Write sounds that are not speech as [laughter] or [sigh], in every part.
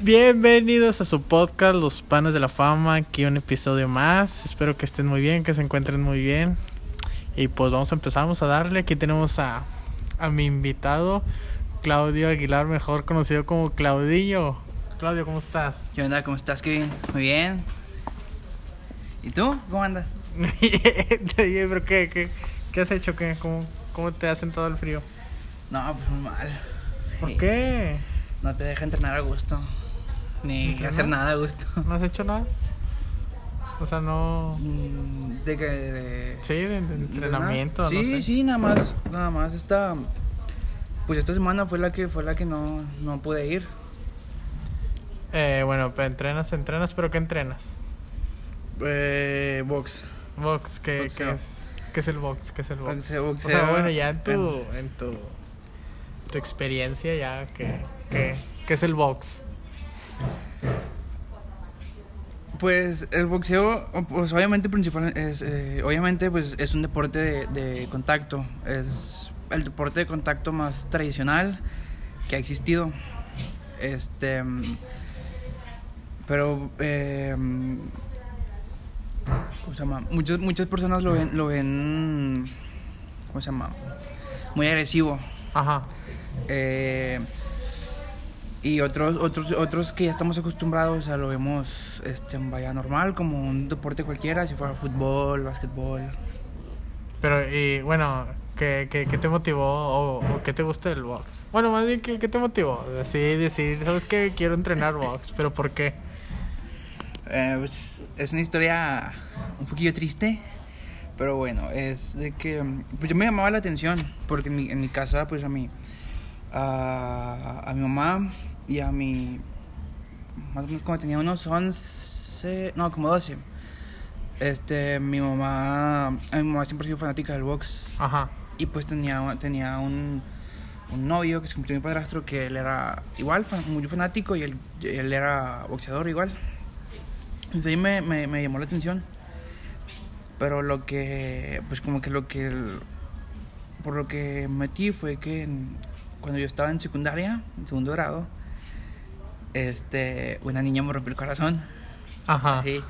Bienvenidos a su podcast Los Panes de la Fama, aquí un episodio más. Espero que estén muy bien, que se encuentren muy bien. Y pues vamos a empezar, vamos a darle. Aquí tenemos a, a mi invitado, Claudio Aguilar, mejor conocido como Claudillo. Claudio, ¿cómo estás? ¿Qué onda? ¿Cómo estás, Kevin? Muy bien. ¿Y tú? ¿Cómo andas? [laughs] ¿Pero qué, qué, qué has hecho? ¿Qué? ¿Cómo, ¿Cómo te ha sentado el frío? No, pues muy mal. ¿Por Sí. qué? No te deja entrenar a gusto. Ni hacer nada a gusto. [laughs] ¿No has hecho nada? O sea, no... Mm, ¿De qué? De, Sí, de, de de entrenamiento, nada? no Sí, sé. sí, nada más. Nada más. Esta. Pues esta semana fue la que fue la que no, no pude ir. Eh, bueno, pues entrenas, entrenas, pero ¿qué entrenas? Eh, box. Box, ¿qué, qué es? ¿Qué es el box? ¿Qué es el box? Boxeo, O sea, bueno, ya en tu, en tu, tu experiencia, ya, ¿qué, qué, qué es el box? Pues el boxeo, pues obviamente principal es, eh, obviamente pues es un deporte de, de contacto, es el deporte de contacto más tradicional que ha existido, este, pero, eh, ¿cómo se llama? Muchas muchas personas lo ven, lo ven, ¿cómo se llama? Muy agresivo, Ajá. eh, y otros, otros, otros que ya estamos acostumbrados, sea, lo vemos este, vaya normal, como un deporte cualquiera, si fuera fútbol, básquetbol. Pero, y bueno, ¿qué, qué, qué te motivó o, o qué te gusta del box? Bueno, más bien, ¿qué, qué te motivó? Así decir, ¿sabes qué? Quiero entrenar box, pero ¿por qué? Eh, pues, es una historia un poquillo triste, pero bueno, es de que pues yo me llamaba la atención, porque en mi, en mi casa, pues a mi, a, a mi mamá y a mi, más o menos como tenía unos 11, no, como 12. Este, mi mamá, mi mamá siempre ha sido fanática del box. Ajá. Y pues tenía, tenía un, un novio que se convirtió en mi padrastro que él era igual, muy fanático y él, él era boxeador igual. Entonces ahí me, me, me llamó la atención. Pero lo que, pues como que lo que, el- por lo que metí fue que en- cuando yo estaba en secundaria, en segundo grado, este, una niña me rompió el corazón. Ajá. Así,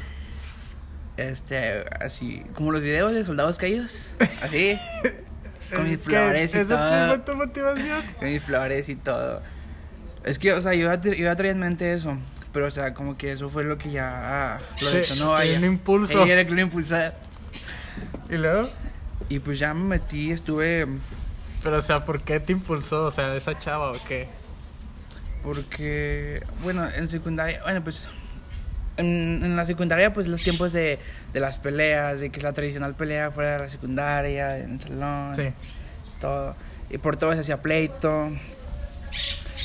este, así, como los videos de soldados caídos, así, [laughs] con mis flores y ¿Eso todo. tu motivación? [laughs] con mis flores y todo. Es que, o sea, yo yo traía en mente eso, pero, o sea, como que eso fue lo que ya ah, lo detonó vaya. un impulso. Ella era que lo impulsó. ¿Y luego? Y pues ya me metí, estuve, Pero, o sea, ¿por qué te impulsó? O sea, esa chava o qué? Porque, bueno, en secundaria, bueno, pues, en, en la secundaria, pues los tiempos de, de las peleas, de que es la tradicional pelea fuera de la secundaria, en el salón. Sí. todo. Y por todo se hacía pleito.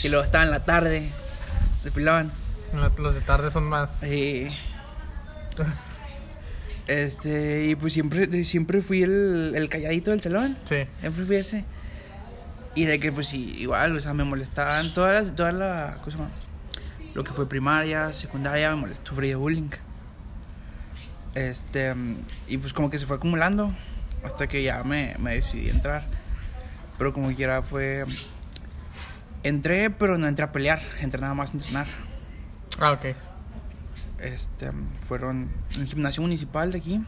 Y luego estaba en la tarde, de pilón. Los de tarde son más. Y. Este, y pues siempre, siempre fui el, el calladito del salón. Sí. Siempre fui ese. Y de que, pues sí, igual, o sea, me molestaban todas las, todas las cosas más. Lo que fue primaria, secundaria, me molestó, sufrí de bullying. Este, y pues como que se fue acumulando hasta que ya me, me decidí entrar. Pero como quiera fue. Entré, pero no entré a pelear, entré nada más a entrenar. Ah, ok. Este, fueron en el gimnasio municipal de aquí,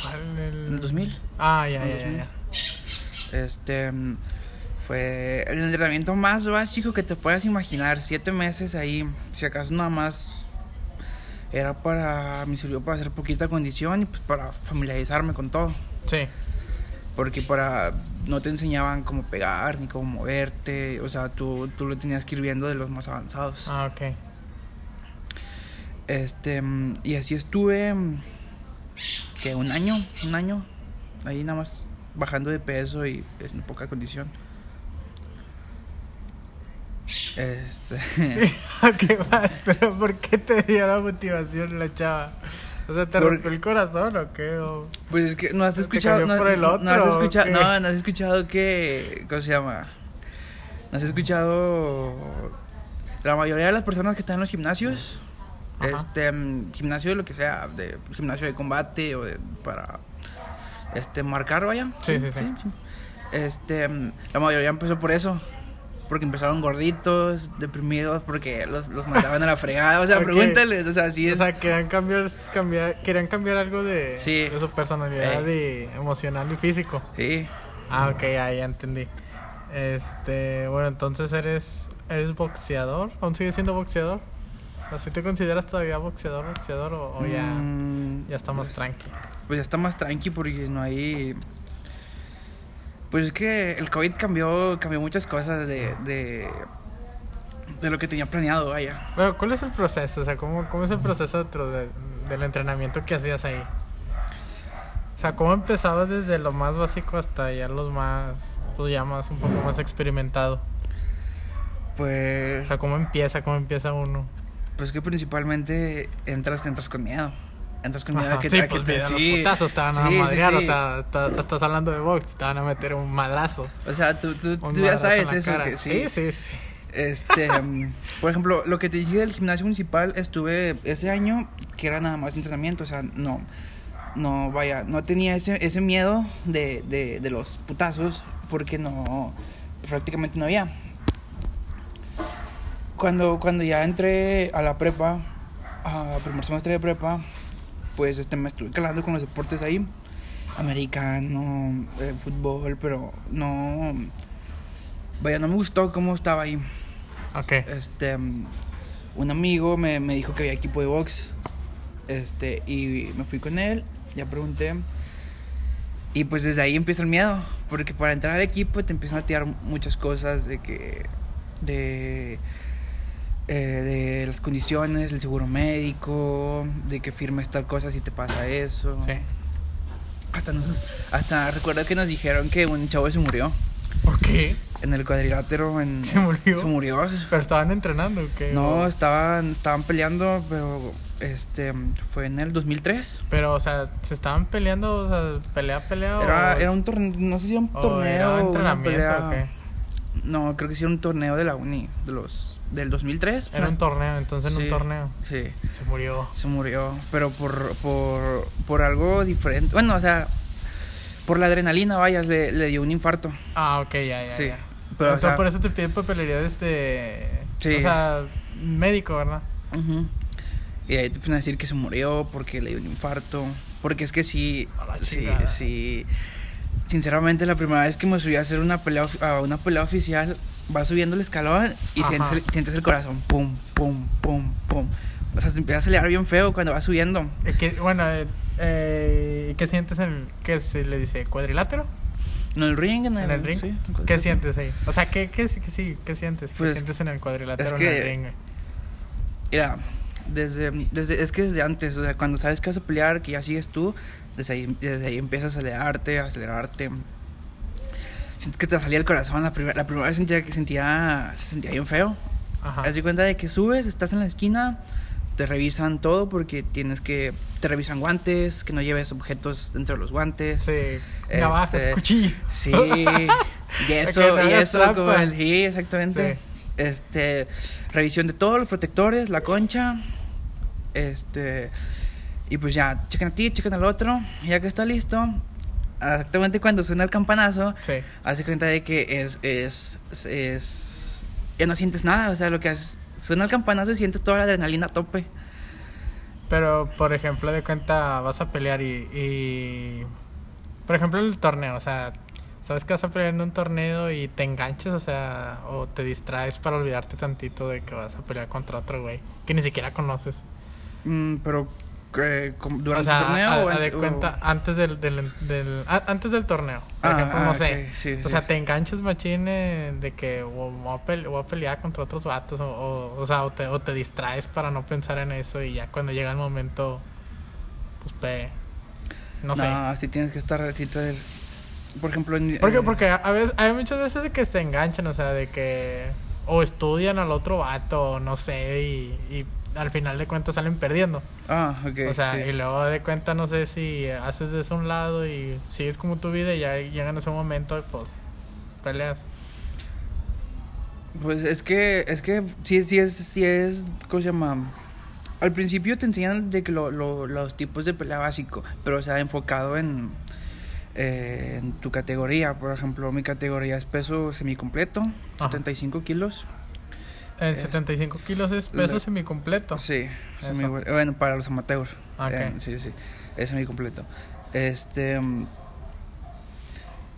¿Cuál? El... en el 2000. Ah, ya, En ya, el ya, 2000. ya. Este fue el entrenamiento más básico que te puedas imaginar. Siete meses ahí, si acaso nada más era para. Me sirvió para hacer poquita condición y pues para familiarizarme con todo. Sí. Porque para. No te enseñaban cómo pegar ni cómo moverte. O sea, tú, tú lo tenías que ir viendo de los más avanzados. Ah, ok. Este. Y así estuve. Que un año, un año. Ahí nada más bajando de peso y en poca condición. Este. [laughs] ¿Qué más? ¿Pero por qué te dio la motivación la chava? O sea, ¿te Por- rompió el corazón o qué? O- Pues es que no has ¿Te escuchado. No, por el no- otro, no has escuchado. No, no has escuchado que. ¿Cómo se llama? No has escuchado. La mayoría de las personas que están en los gimnasios. Ajá. Este. mm, Gimnasio de lo que sea. De gimnasio de combate o de. Para. Este. Marcar, vaya. Sí, sí, sí. Este. mm, La mayoría empezó por eso. Porque empezaron gorditos, deprimidos, porque los, los mandaban a la fregada. O sea, pregúntales, o sea, así es. O sea, querían cambiar, cambiar, querían cambiar algo de, de su personalidad y emocional y físico. Sí. Ah, ok, ya, ya entendí. Este, bueno, entonces eres, eres boxeador, ¿aún sigues siendo boxeador? ¿Así te consideras todavía boxeador, boxeador o, ya, mm, ya está más tranqui? Pues ya está más tranqui porque no hay... Pues es que el COVID cambió, cambió muchas cosas de, de, de lo que tenía planeado, vaya. Bueno, ¿cuál es el proceso? O sea, ¿cómo, cómo es el proceso dentro del entrenamiento que hacías ahí? O sea, ¿cómo empezabas desde lo más básico hasta ya los más, tú llamas, un poco más experimentado? Pues... O sea, ¿cómo empieza? ¿Cómo empieza uno? Pues que principalmente entras, entras con miedo. Entras con miedo a que, sí, pues, te los putazos te van a madrear, o sea, estás hablando de box, te van a meter un madrazo. O sea, tú, tú, ya sabes eso. Que, sí, sí, sí. Este, [laughs] mm, por ejemplo, lo que te dije del gimnasio municipal, estuve ese año que era nada más entrenamiento, o sea, no, no, vaya, no tenía ese, ese miedo de, de, de los putazos porque no, prácticamente no había cuando, cuando ya entré a la prepa, a primer semestre de prepa, pues este, me estuve calando con los deportes ahí, americano, eh, fútbol, pero no, vaya, no me gustó cómo estaba ahí. Ok. Este, un amigo me, me dijo que había equipo de box, este, y me fui con él, ya pregunté. Y pues desde ahí empieza el miedo, porque para entrar al equipo te empiezan a tirar muchas cosas de que de eh, de las condiciones, el seguro médico, de que firmes tal cosa si te pasa eso. Sí. Hasta, nos, hasta recuerdo que nos dijeron que un chavo se murió. ¿Por qué? En el cuadrilátero. En, ¿Se murió? Se murió. ¿Pero estaban entrenando qué? No, estaban, estaban peleando, pero este fue en el 2003. Pero, o sea, ¿se estaban peleando? O sea, pelea, pelea. Era, era un torneo, no sé si era un torneo. Era entrenamiento o qué. No, creo que sí era un torneo de la uni, de los del 2003. Era un torneo, entonces en un torneo. Sí. Se murió. Se murió, pero por, por, por algo diferente. Bueno, o sea, por la adrenalina, vaya, le, le dio un infarto. Ah, ok, ya, ya. Sí. Pero, o sea, por eso te piden papelería de este. Sí. O sea, médico, ¿verdad? Y ahí te pueden decir que se murió porque le dio un infarto. Porque es que sí. Sí, sí. Sinceramente, la primera vez que me subí a hacer una pelea, a una pelea oficial, vas subiendo el escalón y sientes el, sientes el, corazón, pum, pum, pum, pum. O sea, se empieza a acelerar bien feo cuando vas subiendo. Que, bueno, eh, ¿qué sientes en, qué se le dice, cuadrilátero? En el ring, en el, ring. ¿Qué sientes ahí? O sea, ¿qué, qué, sí, ¿qué sientes? ¿Qué pues, sientes en el cuadrilátero es que, en el ring? Mira, desde, desde, es que desde antes, o sea, cuando sabes que vas a pelear, que ya sigues tú, desde ahí, desde ahí empiezas a acelerarte, a acelerarte sientes que te salía el corazón. La, primera la primera vez sentía que sentía, se sentía bien feo. Ajá. Te das cuenta de que subes, estás en la esquina, te revisan todo porque tienes que. Te revisan guantes, que no lleves objetos dentro de los guantes. Sí. Este, Navajas, cuchillo. Sí. [laughs] y eso, y eso con el. Sí, exactamente. Sí. Este. Revisión de todos los protectores, la concha. Este. Y pues ya, chequen a ti, chequen al otro. Y ya que está listo, exactamente cuando suena el campanazo, sí. hace cuenta de que es, es, es, ya no sientes nada, o sea, lo que haces, suena el campanazo y sientes toda la adrenalina a tope. Pero, por ejemplo, de cuenta vas a pelear y, y, por ejemplo, el torneo, o sea, sabes que vas a pelear en un torneo y te enganches, o sea, o te distraes para olvidarte tantito de que vas a pelear contra otro güey que ni siquiera conoces. Mm, pero durante el torneo o de cuenta antes del, del, del antes del torneo por ah, ejemplo no ah, sé. o sea te enganchas machín de que o, voy, a pelear contra otros vatos o, o, sea o te, o te distraes para no pensar en eso y ya cuando llega el momento pues pe, no, sé. no así tienes que estar así por ejemplo porque porque a veces hay muchas veces de que se enganchan o sea de que o estudian al otro vato o no sé y, y al final de cuentas salen perdiendo. Ah, ok. O sea, y luego de cuenta, no sé si haces de eso un lado y sigues como tu vida y ya llegan a ese momento, pues peleas. Pues es que, es que sí, sí es, sí es, ¿cómo se llama? Al principio te enseñan de que lo, lo, los tipos de pelea básico, pero o sea, enfocado en, eh, en tu categoría. Por ejemplo, mi categoría es peso semicompleto, Ajá. 75 kilos. En Es- 75 kilos es peso Le- semicompleto. Sí, semi- bueno, para los amateurs. Ok. Eh, sí, sí, es semicompleto. Este. mm,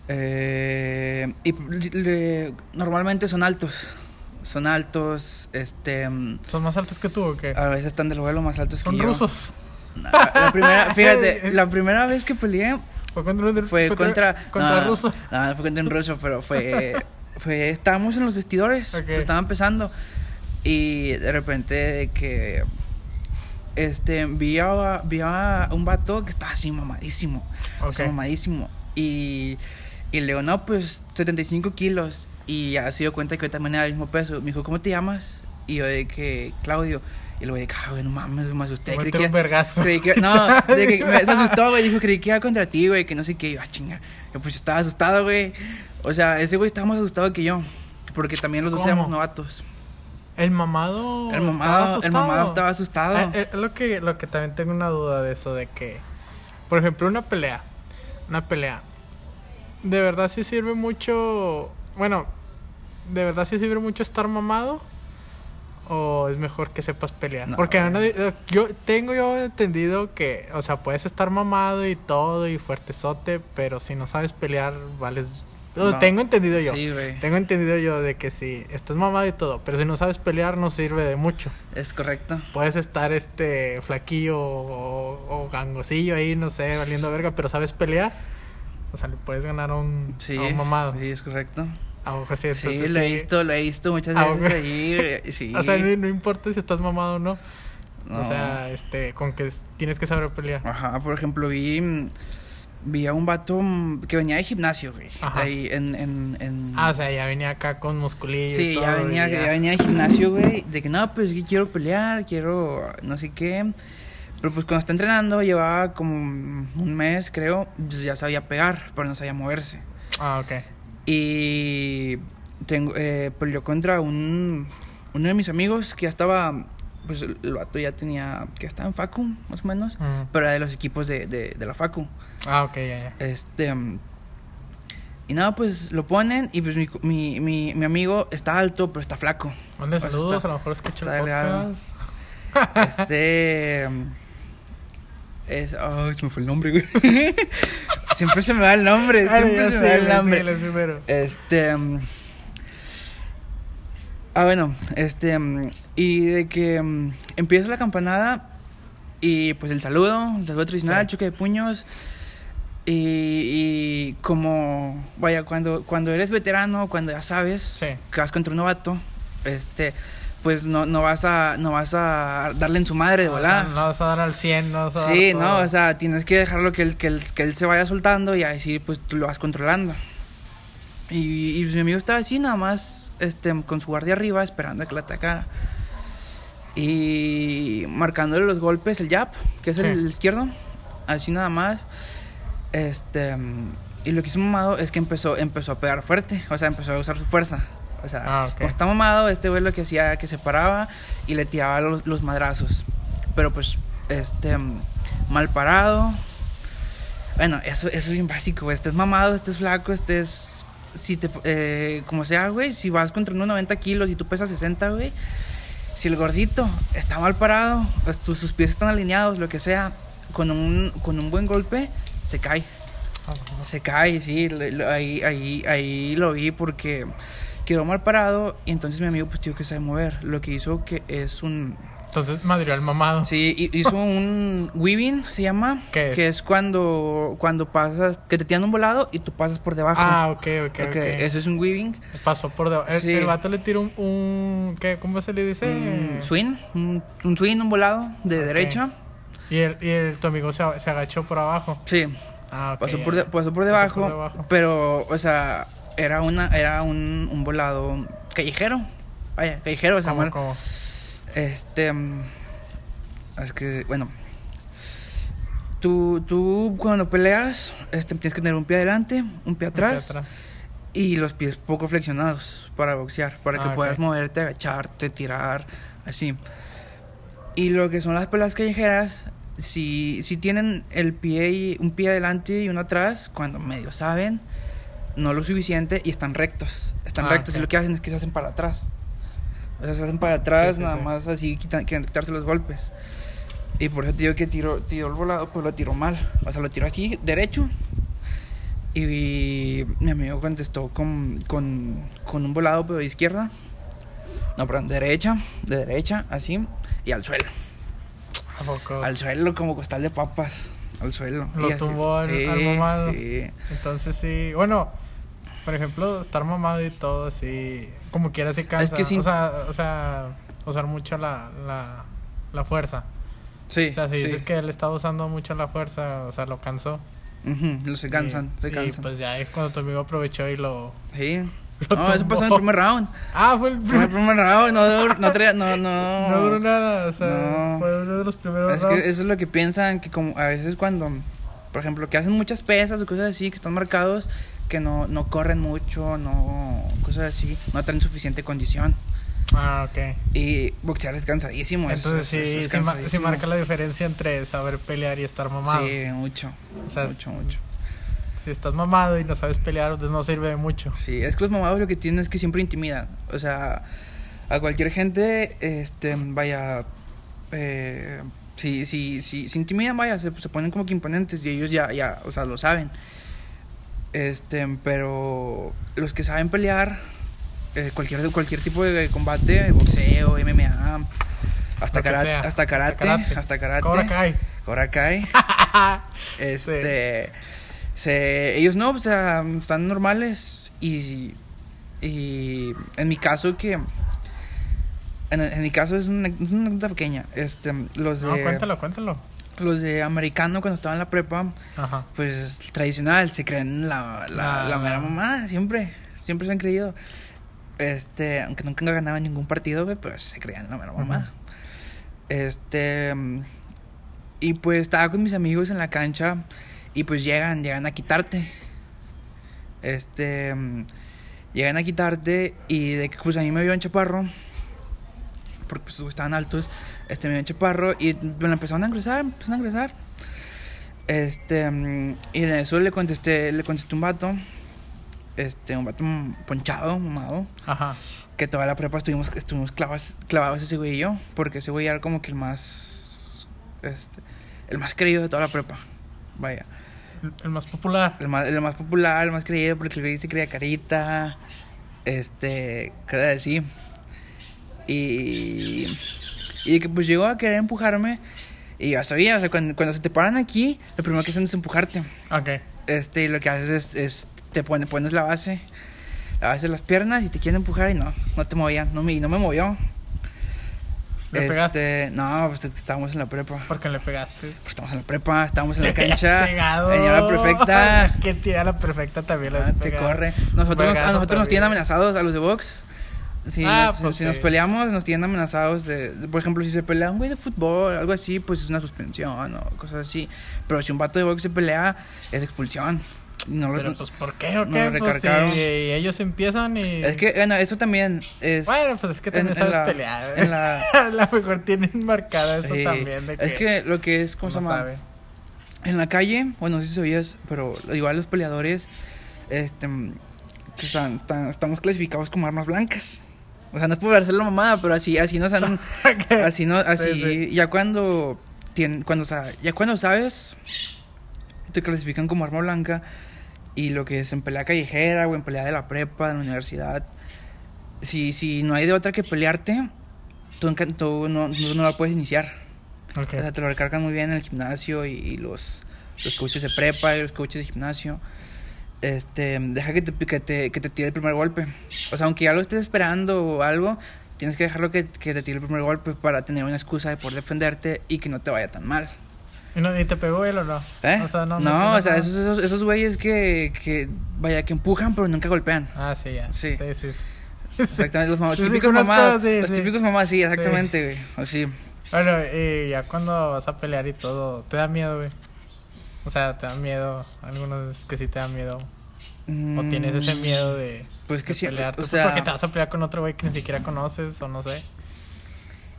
eh, y le- normalmente son altos. Son altos, este. mm, ¿Son más altos que tú o qué? A veces están del vuelo más altos Son que yo. rusos. La, la primera, [laughs] fíjate, la primera vez que peleé Fue contra, un- fue contra. contra no, ruso. No, no fue contra un ruso, pero fue. [laughs] fue estábamos en los vestidores. Ok. pues, estaba empezando. Y de repente de que. Este, vi a, vi a un vato que estaba así mamadísimo. O sea, mamadísimo. Y, y le digo, no, pues 75 kilos. Y ya se dio cuenta que yo también era el mismo peso. Me dijo, ¿cómo te llamas? Y yo de que, Claudio. Y luego de que, ah, güey, no mames, me asusté. Creí que, un vergazo. creí que, no, de que [laughs] me se asustó, güey. Dijo, creí que iba contra ti, güey, que no sé qué. Y yo, ah, chinga. Yo pues estaba asustado, güey. O sea, ese güey estaba más asustado que yo. Porque también los dos éramos novatos. El mamado. El estaba mamado, el estaba asustado. Eh, eh, es lo que, lo que también tengo una duda de eso, de que, por ejemplo, una pelea, una pelea, de verdad sí sirve mucho, bueno, de verdad sí sirve mucho estar mamado o es mejor que sepas pelear, No. porque eh, yo tengo yo entendido que, o sea, puedes estar mamado y todo y fuertezote, pero si no sabes pelear, vales, No. tengo entendido yo. Sí, güey. Tengo entendido yo de que si estás mamado y todo, pero si no sabes pelear no sirve de mucho. Es correcto. Puedes estar este flaquillo o, o gangosillo ahí, no sé, valiendo verga, pero sabes pelear. O sea, le puedes ganar a un, Sí. a un mamado. Sí, es correcto. A ojo, sí, Sí, entonces lo he sí. visto, lo he visto muchas Ah, veces ahí. [laughs] Sí. O sea, no, no importa si estás mamado o no. No. O sea, este, con que tienes que saber pelear. Ajá, por ejemplo, vi, vi a un vato que venía de gimnasio, güey. Ajá. Ahí en, en, en... Ah, o sea, ya venía acá con musculillo. y Sí, todo, ya y venía, ya venía de gimnasio, güey. De que no, pues que quiero pelear, quiero no sé qué. Pero pues cuando está entrenando, llevaba como un mes, creo. pues, ya sabía pegar, pero no sabía moverse. Ah, ok. Y tengo, eh, peleó contra un, uno de mis amigos que ya estaba, pues el vato ya tenía, que estaba en Facu, más o menos. Pero era de los equipos de, de, de la Facu. Ah, ok, ya, ya. Este. Y nada, pues lo ponen y pues mi, mi, mi, mi amigo está alto, pero está flaco. Pues saludos, está- a lo mejor escucho está el podcast. Este. Es. Ay, se me fue el nombre, güey. [laughs] siempre se me va el nombre. Ah, Siempre se me va el nombre. sí. Este. Ah, bueno, este. Y de que mm, empieza la campanada y pues el saludo, el saludo tradicional, Sí. choque de puños. Y, y como, vaya, cuando, cuando eres veterano, cuando ya sabes Sí. que vas contra un novato, este, pues no, no vas a, no vas a darle en su madre de No, volada. No vas a dar al 100, no vas a dar Sí, no, o sea, tienes que dejarlo que él, que él, que él se vaya soltando y así pues tú lo vas controlando. Y, y mi amigo estaba así nada más, este, con su guardia arriba esperando a que la atacara. Y marcándole los golpes, el jab, que es Sí. el izquierdo, así nada más. Este, y lo que hizo mamado es que empezó, empezó a pegar fuerte, o sea, empezó a usar su fuerza. O sea, Ah, ok. como está mamado, este güey lo que hacía era que se paraba y le tiraba los, los madrazos. Pero pues, este, mal parado. Bueno, eso, eso es bien básico, güey. Estés mamado, estés flaco, estés. Si te. eh, como sea, güey. Si vas contra unos 90 kilos y tú pesas 60, güey. Si el gordito está mal parado, pues, sus, sus pies están alineados, lo que sea. Con un, con un buen golpe, se cae. Se cae, sí. ahí, ahí, ahí lo vi porque quedó mal parado. Y entonces mi amigo, pues, tío, que sabe mover. Lo que hizo que es un. Entonces, madrió al mamado. Sí, hi- hizo un weaving, se llama. ¿Qué es? Que es cuando, cuando pasas, que te tiran un volado y tú pasas por debajo. Ah, ok, ok, Ok, ok. Eso es un weaving. Pasó por debajo. El, Sí. el vato le tiró un, un ¿qué? ¿Cómo se le dice? Un swing, un, un swing, un volado de Ok. derecha. Y, el, y el, tu amigo se, se agachó por abajo. Sí, Ah, ok. pasó, por de- pasó por Pasó debajo, por debajo. Pero, o sea, era, una, era un, un volado callejero. Vaya, callejero, ¿Cómo, mal- cómo? Este. mm, Es que, bueno. Tú, tú cuando peleas, este, tienes que tener un pie adelante, un pie atrás, Atrás. y los pies poco flexionados para boxear, para que Ah, puedas moverte, agacharte, tirar, así. Y lo que son las peleas callejeras, si, si tienen el pie y, un pie adelante y uno atrás, cuando medio saben, no lo suficiente y están rectos. Están Ah, rectos y lo que hacen es que se hacen para atrás. O sea, se hacen para atrás, Sí, sí, nada sí. más así, quitan, quitarse los golpes. Y por eso te digo que tiró, tiró el volado, pues lo tiró mal. O sea, lo tiró así, derecho. Y mi amigo contestó con, con, con un volado, pero de izquierda. No, perdón, derecha, de derecha, así, y al suelo. ¿A poco? Al suelo, como costal de papas. Al suelo. Lo Y tumbó al- al Sí, mamado. sí. Entonces sí, bueno, por ejemplo, estar mamado y todo así, como quiera se cansa. que sí. O sea, o sea, usar mucho la, la, la fuerza. Sí, O sea, si sí. dices que él estaba usando mucho la fuerza, o sea, lo cansó. Ujú, se cansan, Y- se Y cansan. pues ya es cuando tu amigo aprovechó y lo... sí. No, eso pasó en el primer round. Ah, fue el Fue en el primer... round, no, no, traía- no, no. [laughs] No duró nada, o sea, No. fue uno de los primeros Es rounds. que eso es lo que piensan, que como a veces cuando, por ejemplo, que hacen muchas pesas o cosas así, que están marcados, que no, no corren mucho, no, cosas así, no traen suficiente condición. Ah, ok. Y boxear es cansadísimo. es- Entonces es- sí, es sí, marca la diferencia entre saber pelear y estar mamado. Sí, mucho, O sea, es- mucho, mucho. Si estás mamado y no sabes pelear, pues no sirve de mucho. Sí, es que los mamados lo que tienen es que siempre intimidan. O sea, a cualquier gente, este, vaya, eh, si, si, si, se intimidan, vaya, se, se ponen como que imponentes y ellos ya, ya, o sea, lo saben. Este, pero los que saben pelear, eh, cualquier, cualquier tipo de combate, boxeo, MMA, hasta, karate, hasta karate, karate. hasta karate, Cobra Kai. Cobra Kai. [laughs] Este. Se, ellos no, o sea, están normales. Y. Y. En mi caso, que. En, en mi caso es una, es una anécdota pequeña. Este. Los de. No, cuéntalo, cuéntalo. Los de americano, cuando estaba en la prepa, Ajá. pues tradicional, se creen la, la, Ah. la mera mamá, siempre. Siempre se han creído. Este, aunque nunca ganaban ningún partido, pero se creían la mera mamá. Este. Y pues estaba con mis amigos en la cancha y pues llegan, llegan a quitarte. Este. mm, Llegan a quitarte y de que pues a mí me vio en chaparro. Porque pues estaban altos. Este me vio en chaparro y me lo empezaron a ingresar, me empezaron a ingresar. Este. mm, Y en eso le contesté, le contesté un vato. Este, un vato ponchado, mamado Ajá. que toda la prepa estuvimos, estuvimos clavados, clavados ese güey y yo, porque ese güey era como que el más, este, el más querido de toda la prepa, vaya, El- más popular. el más, el más popular, el más querido, porque el güey se creía carita, este, cosas así, y, y que pues llegó a querer empujarme, y ya sabía, o sea, cuando, cuando se te paran aquí, lo primero que hacen es empujarte, Ok. este, y lo que haces es, es te pone, pones la base, la base de las piernas y te quieren empujar y no, no te movían, no me, no me movió. ¿Le pegaste? Este, no, pues estábamos en la prepa. Porque le pegaste. Pues estamos en la prepa, estábamos en la [laughs] cancha. pegado. La perfecta. [laughs] que tía la perfecta también la Ah, te corre. Nosotros, nos- a nosotros nos tienen amenazados a los de box. Si, Ah, nos, pues si nos sí. peleamos, nos tienen amenazados. de- de- por ejemplo, si se pelea un güey de fútbol, algo así, pues es una suspensión o cosas así. Pero si un vato de box se pelea, es expulsión. No lo- Pero pues, ¿por qué o no qué? lo Pues, si recargaron. ellos empiezan y... es que, bueno, eso también es. Bueno, pues es que en- también en sabes la- pelear. En la, [laughs] A lo mejor tienen marcada eso Sí. también. De que es que lo que es, ¿cómo se llama? sabe. En la calle, bueno, no sé si sabías, pero igual los peleadores, este, que están, estamos clasificados como armas blancas. O sea, no es por hacer la mamada, pero así, así nos han, [laughs] así no, así, Sí, ya cuando, tien- cuando, o sea, ya cuando sabes, te clasifican como arma blanca y lo que es en pelea callejera o en pelea de la prepa, de la universidad, si, si no hay de otra que pelearte, tú, tú no, no, la puedes iniciar. O sea, te lo recargan muy bien en el gimnasio y, y los, los coaches de prepa y los coaches de gimnasio. Este, deja que te, que te, que te tire el primer golpe. O sea, aunque ya lo estés esperando o algo, tienes que dejarlo que, que te tire el primer golpe para tener una excusa de poder defenderte y que no te vaya tan mal. ¿Y, no, ¿Y te pegó él o no? ¿Eh? O sea, no, no, no, o sea, esos, esos, esos güeyes que, que, vaya, que empujan pero nunca golpean. Ah, sí, ya. Sí. Sí, sí. sí. Exactamente, los, mamás, [laughs] Sí, típicos conozco, mamás. sí, los típicos mamás, sí, exactamente, güey. Así. Bueno, y ya cuando vas a pelear y todo, ¿te da miedo, güey? O sea, ¿te da miedo? Algunos que sí te dan miedo. ¿O tienes ese Mm, miedo de, Pues que de sí, pelear? o sea, porque te vas a pelear con otro güey que ni siquiera conoces o no sé.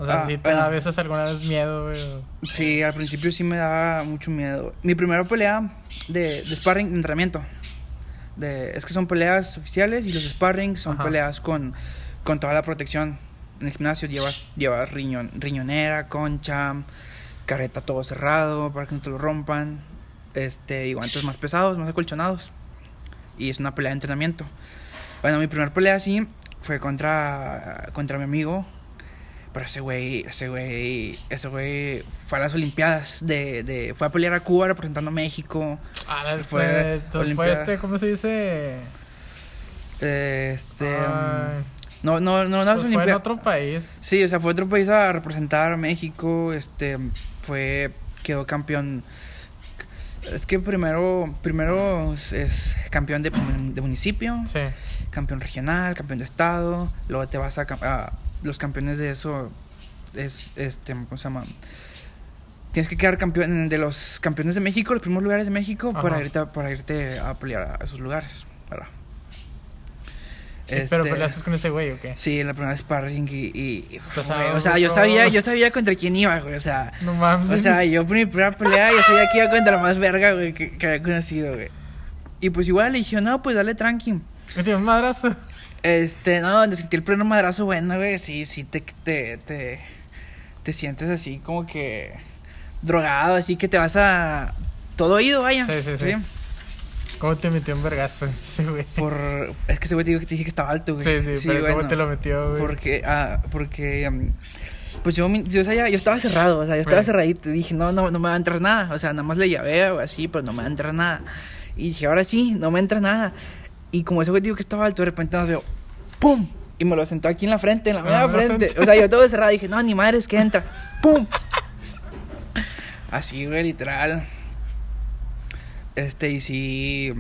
O sea, Ah, si te da a veces alguna vez miedo, güey. Sí, al principio sí me daba mucho miedo. Mi primera pelea de, de sparring, de entrenamiento. De, es que son peleas oficiales y los sparring son Ajá. peleas con, con toda la protección. En el gimnasio llevas, llevas riñon, riñonera, concha, careta todo cerrado para que no te lo rompan. Este, y guantes más pesados, más acolchonados. Y es una pelea de entrenamiento. Bueno, mi primera pelea así fue contra, contra mi amigo. Pero ese güey, ese güey, ese güey fue a las Olimpiadas de, de fue a pelear a Cuba representando a México. Ah, Fue fue, este, ¿cómo se dice? Este, Ay, um, no, no, no, no pues fue en otro país. Sí, o sea, fue otro país a representar a México, este, fue, quedó campeón. Es que primero, primero es, campeón de, de municipio, Sí. campeón regional, campeón de estado, luego te vas a los campeones de eso es este ¿cómo se llama? Tienes que quedar campeón de los campeones de México, los primeros lugares de México para Ajá. irte a, para irte a pelear a esos lugares, ¿verdad? Pero Este, peleaste con ese güey, ¿o qué? Sí, en la primera sparring y, y- y, Pues, güey, o sea, yo sabía, yo sabía contra quién iba, güey, o sea, No mames. o sea, yo por mi primera pelea yo sabía que iba contra la más verga, güey, que, que había conocido, güey. Y pues igual le dije, no, pues dale tranqui. Me dio un madrazo. Este, no, donde sentí el primer madrazo bueno, güey, sí, sí, te, te, te, te sientes así como que drogado, así que te vas a todo oído, vaya. Sí, sí, sí. ¿Cómo te metió un vergazo ese güey? Por, es que ese güey te te dije que estaba alto, güey. Sí, sí, pero ¿cómo bueno, te lo metió, güey? Porque, ah, porque, um, pues yo, yo, sabía- yo estaba cerrado, o sea, yo estaba Right. cerradito. y Dije, no, no, no me va a entrar nada. O sea, nada más le llaveo así, pero no me va a entrar nada. Y dije, ahora sí, no me entra nada. Y como ese digo que estaba alto, de repente nos veo, ¡pum! Y me lo sentó aquí en la frente, en la Ah, mera la frente. frente. O sea, yo todo cerrado. Dije, no, ni madre es que entra. ¡Pum! Así, güey, literal. Este, y sí.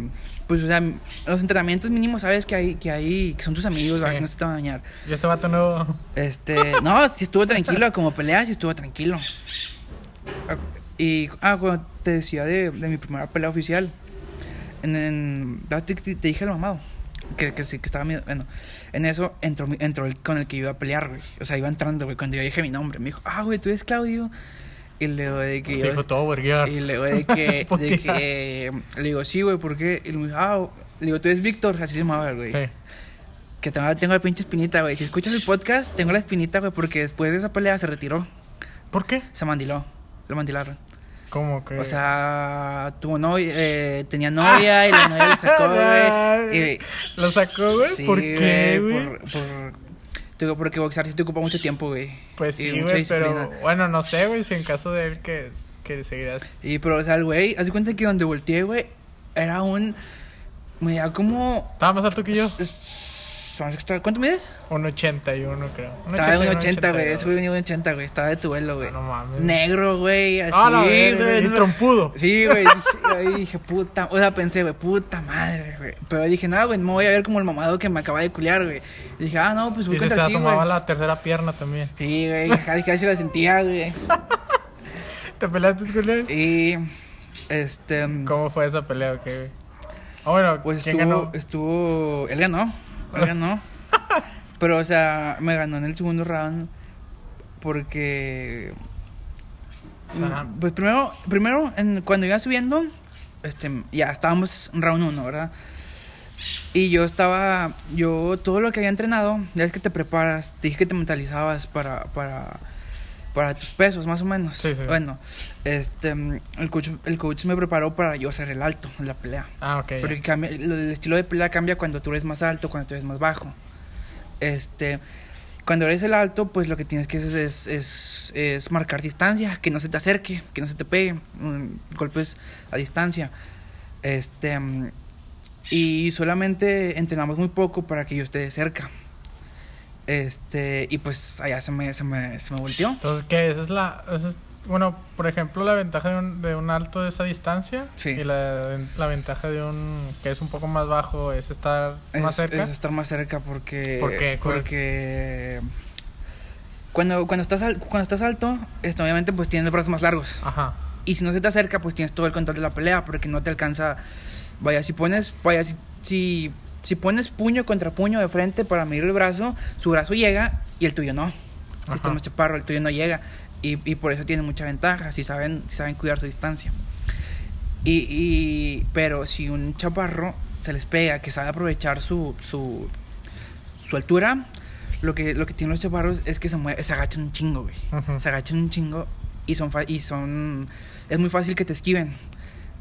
Pues, o sea, los entrenamientos mínimos, sabes que hay, que hay, que son tus amigos, ¿verdad? Sí. que no se te van a dañar. Y este vato nuevo. Este, no, sí estuvo tranquilo, como pelea, sí estuvo tranquilo. Ah, Y, ah, bueno, te decía de, de mi primera pelea oficial. En, en te, dije el mamado. Que, que sí, que estaba miedo. Bueno, en eso entró, entró el con el que iba a pelear, güey. O sea, iba entrando, güey, cuando yo dije mi nombre. Me dijo, ah, güey, tú eres Claudio. Y luego de que Te yo- dijo todo, verguear. y luego de [laughs] que, le digo, sí, güey, ¿por qué? Y le digo, ah, le digo, tú eres Víctor, así se llamaba, güey. Que tengo, tengo la pinche espinita, güey. Si escuchas el podcast, tengo la espinita, güey, porque después de esa pelea se retiró. ¿Por qué? Se mandiló. Lo mandilaron. ¿Cómo que? O sea, tuvo novia, eh, tenía novia y la novia le sacó, [laughs] güey. ¿Lo sacó, güey? sí, ¿Por qué, güey? Por, por, digo, porque boxear sí te ocupa mucho tiempo, güey. Pues y sí, güey, pero bueno, no sé, güey, si en caso de él que, que seguirás. Y, pero, o sea, el güey, haz de cuenta que donde volteé, güey, era un. Me da como. Estaba más alto que yo. ¿Cuánto mides? Un 81, creo. Estaba de un 81, 80, güey. 82. Ese güey venía de un 80, güey. Estaba de tu vuelo, güey. Ah, no mames. Negro, güey. Así, Ah, verga, güey. trompudo. Sí, güey. Ahí dije, puta. O sea, pensé, güey, puta madre, güey. Pero dije, nada, güey, me voy a ver como el mamado que me acaba de culiar, güey. Y dije, ah, no, pues voy Y se, se contra ti, asomaba güey. la tercera pierna también. Sí, güey. Casi, casi la sentía, güey. [laughs] ¿Te peleaste con él? Y. Este. ¿Cómo fue esa pelea, o qué, güey? Ah, bueno, Pues ¿quién estuvo, ganó? estuvo. Él ganó. Él [laughs] ganó. Pero, o sea, me ganó en el segundo round. Porque. Mm, Pues primero, primero en, cuando iba subiendo, este, ya estábamos en round 1, ¿verdad? Y yo estaba, yo todo lo que había entrenado, ya es que te preparas, te dije que te mentalizabas para, para, para tus pesos, más o menos. Sí, sí. Bueno, este, el coach, el coach me preparó para yo ser el alto en la pelea. Ah, ok. Porque cambia, el, estilo de pelea cambia cuando tú eres más alto, cuando tú eres más bajo. Este, cuando eres el alto, pues lo que tienes que hacer es, es, es marcar distancia, que no se te acerque, que no se te pegue, mm, golpes a distancia. Este, y solamente entrenamos muy poco para que yo esté de cerca. Este, y pues allá se me, se me, se me volteó. Entonces, ¿qué? Esa es la... esa es- bueno, por ejemplo, la ventaja de un, de un alto de esa distancia. Sí. Y la, la ventaja de un que es un poco más bajo es estar más es, cerca. es estar más cerca porque ¿Por qué? Porque cuando cuando estás al- cuando estás alto esto, obviamente pues tienes los brazos más largos Ajá. y si no se te acerca pues tienes todo el control de la pelea porque no te alcanza vaya si pones vaya si si, si pones puño contra puño de frente para medir el brazo su brazo llega y el tuyo no Si estás más chaparro, el tuyo no llega. Y, y por eso tiene mucha ventaja, si saben, si saben cuidar su distancia. Y, y, pero si un chaparro se les pega, que sabe aprovechar su, su, su altura, lo que, lo que tienen los chaparros es que se, mueve, se agachan un chingo, güey. Se agachan un chingo y son, y son... Es muy fácil que te esquiven.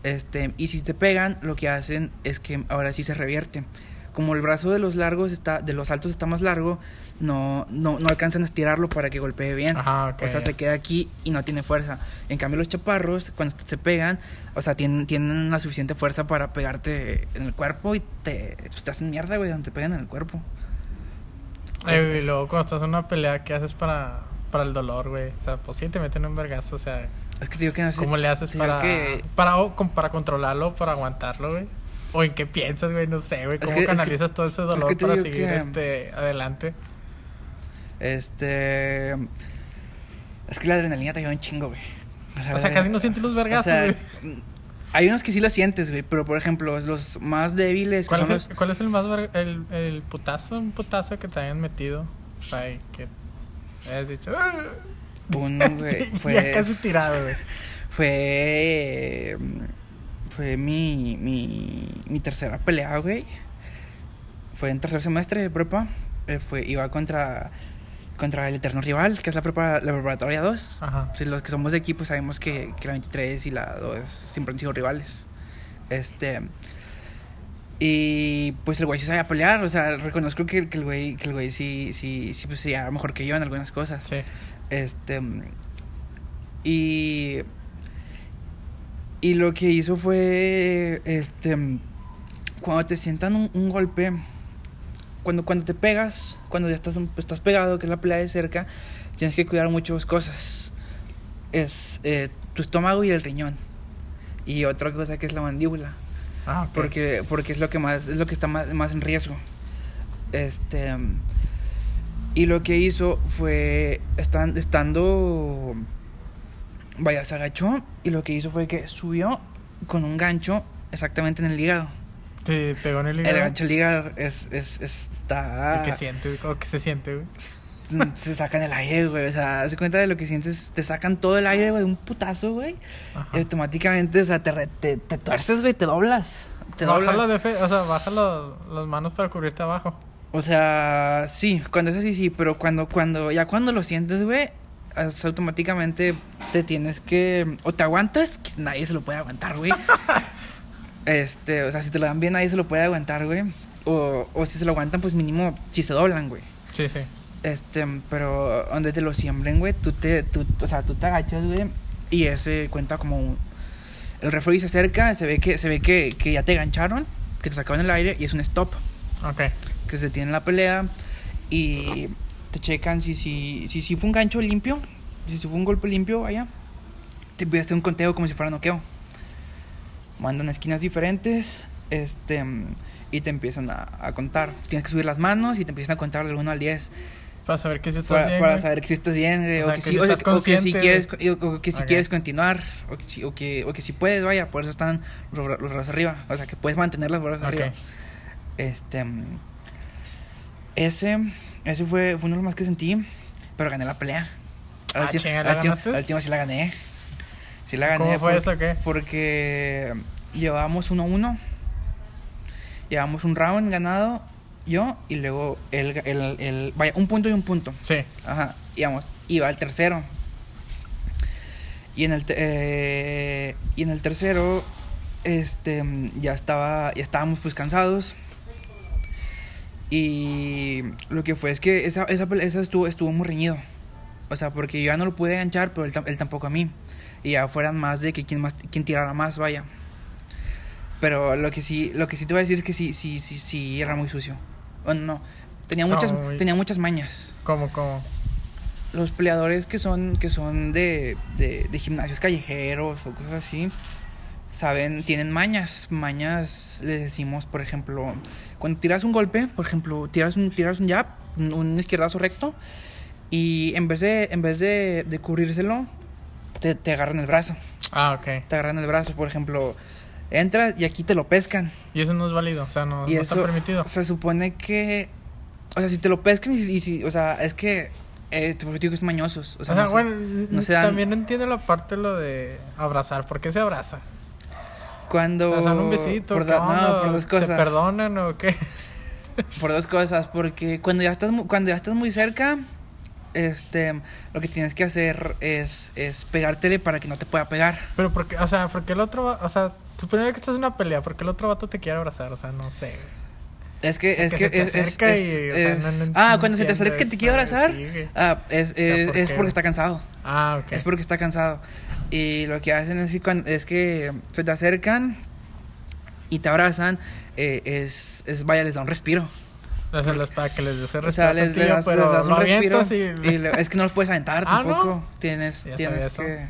Este, y si te pegan, lo que hacen es que ahora sí se revierte. Como el brazo de los largos está, de los altos está más largo, no, no, no alcanzan a estirarlo para que golpee bien. Ajá, ok. O sea, se queda aquí y no tiene fuerza. En cambio, los chaparros, cuando se pegan, o sea, tienen, tienen la suficiente fuerza para pegarte en el cuerpo y te, pues, te hacen mierda, güey, donde te pegan en el cuerpo. Eh, y luego cuando estás en una pelea, ¿qué haces para, para el dolor, güey? O sea, pues sí, te meten un vergazo, o sea, Es que te digo que no sé. ¿cómo le haces para, que- para, para controlarlo, para aguantarlo, güey? ¿O en qué piensas, güey? No sé, güey. Es ¿Cómo que- es que- canalizas todo ese dolor que para seguir este, adelante? Este. Es que la adrenalina te ayuda un chingo, güey. O sea, casi no sientes los O vergazos, sea, güey. hay unos que sí lo sientes, güey. Pero por ejemplo, los más débiles. ¿Cuál, es el, los- ¿Cuál es el más ver- el, el putazo? Un putazo que te hayan metido. O sea, que hayas dicho. Uno, [laughs] güey. Fue. ya casi tirado, güey. Fue. Fue mi, mi, mi tercera pelea, güey. Fue en tercer semestre de prepa. Eh, fue, iba contra, contra el eterno rival, que es la, prepa, la preparatoria 2. Ajá. Los que somos de equipo sabemos que, que la 23 y la 2 siempre han sido rivales. Este. Y pues el güey sí sabía pelear. O sea, reconozco que, que el güey, que el güey sí, sí, sí, pues sí, mejor que yo en algunas cosas. Sí. Este. Y. Y lo que hizo fue. Este. Cuando te sientan un, un golpe. Cuando, cuando te pegas, cuando ya estás, estás pegado, que es la pelea de cerca, tienes que cuidar muchas cosas. Es eh, tu estómago y el riñón. Y otra cosa que es la mandíbula. Ah, ok. Porque, porque es lo que más, es lo que está más, más en riesgo. Este y lo que hizo fue estan- estando vaya, se agachó y lo que hizo fue que subió con un gancho exactamente en el hígado. Te pegó en el El hígado. gancho del hígado es, es, está ¿Y qué siente? ¿O qué se siente, güey? se sacan el aire, güey. O sea, de cuenta de lo que sientes. Te sacan todo el aire, güey, de un putazo, güey. Ajá. Y automáticamente, o sea, te, re- te, te tuerces, güey, te doblas. Te Baja doblas. la defe- o sea, baja la- las manos para cubrirte abajo. O sea, sí, cuando es así, sí, pero cuando, cuando, ya cuando lo sientes, güey, automáticamente te tienes que, o te aguantas, que nadie se lo puede aguantar, güey. [laughs] este, o sea, si te lo dan bien, nadie se lo puede aguantar, güey. O, o si se lo aguantan, pues mínimo, si se doblan, güey. Sí, sí. Este, pero donde te lo siembren, güey, tú te, tú, o sea, tú te agachas, güey, y ese cuenta como un... El referee se acerca, se ve que, se ve que, que ya te gancharon, que te sacaron el aire, y es un stop Ok. que se tiene la pelea y te checan si si, si, si fue un gancho limpio, si fue un golpe limpio, vaya, te voy a hacer un conteo como si fuera noqueo. Mandan esquinas diferentes este y te empiezan a, a contar. Tienes que subir las manos y te empiezan a contar del 1 al 10 Para saber que si estás para, bien. para saber que si estás bien, O sea, que que si, si o, estás o que si consciente, quieres o que si quieres continuar o que si, o que, o que si puedes, vaya, por eso están los, los brazos arriba, o sea, que puedes mantener los brazos arriba. Este. Ese. Ese fue, fue uno de los más que sentí. Pero gané la pelea. Ah, último- chinga, ¿la al al último sí la gané. Sí la gané. ¿Cómo fue por- eso o qué? Porque llevábamos 1-1. Llevábamos un round ganado. Yo y luego el, el, el- Vaya, un punto y un punto. Sí. Ajá, íbamos, iba al tercero. Y en el eh, y en el tercero este ya estaba ya estábamos pues cansados. Y lo que fue es que esa esa, esa estuvo estuvo muy reñido. O sea, porque yo ya no lo pude ganchar, pero él, él tampoco a mí. Y ya fueran más de que quien más quien tirara más, vaya. Pero lo que sí lo que sí te voy a decir es que sí sí sí sí era muy sucio. Bueno, no. Tenía muchas tenía muchas mañas ¿Cómo, cómo? los peleadores que son que son de, de, de gimnasios callejeros o cosas así saben tienen mañas mañas les decimos por ejemplo cuando tiras un golpe por ejemplo tiras un tiras un jab un, izquierdazo recto y en vez de en vez de, de cubrírselo te, te agarran el brazo Ah, ok. te agarran el brazo por ejemplo entras y aquí te lo pescan Y eso no es válido, o sea, no, y no eso está permitido. se supone que o sea si te lo pescan y, si- y si o sea es que Eh, porque digo que son mañosos. O O sea, sea, no se- bueno, no se dan- también no entiendo la parte lo de abrazar. ¿Por qué se abraza? Cuando. ¿Se dan un besito? Por ¿qué da- onda? no, por dos cosas. ¿Se perdonan o qué? [laughs] Por dos cosas, porque cuando ya estás cuando ya estás muy cerca, este, lo que tienes que hacer es, es pegártele para que no te pueda pegar. Pero porque, o sea, porque el otro, o sea, suponiendo que estás en una pelea, porque el otro vato te quiere abrazar, o sea, no sé. Es que es que se te es, es- acerca es- ah, cuando se te acerca que te quiere abrazar, ah, es, sea, es, ¿por es qué, porque está cansado. Ah, ok. Es porque está cansado. Y lo que hacen es que, es que se te acercan y te abrazan, eh, es, es, vaya, les da un respiro. Les- para que les deje O sea, les, tío, les das, pero les das lo un respiro. y... y le- es que no los puedes aventar [laughs] Ah, tampoco. ¿no? Tienes, Ya tienes que.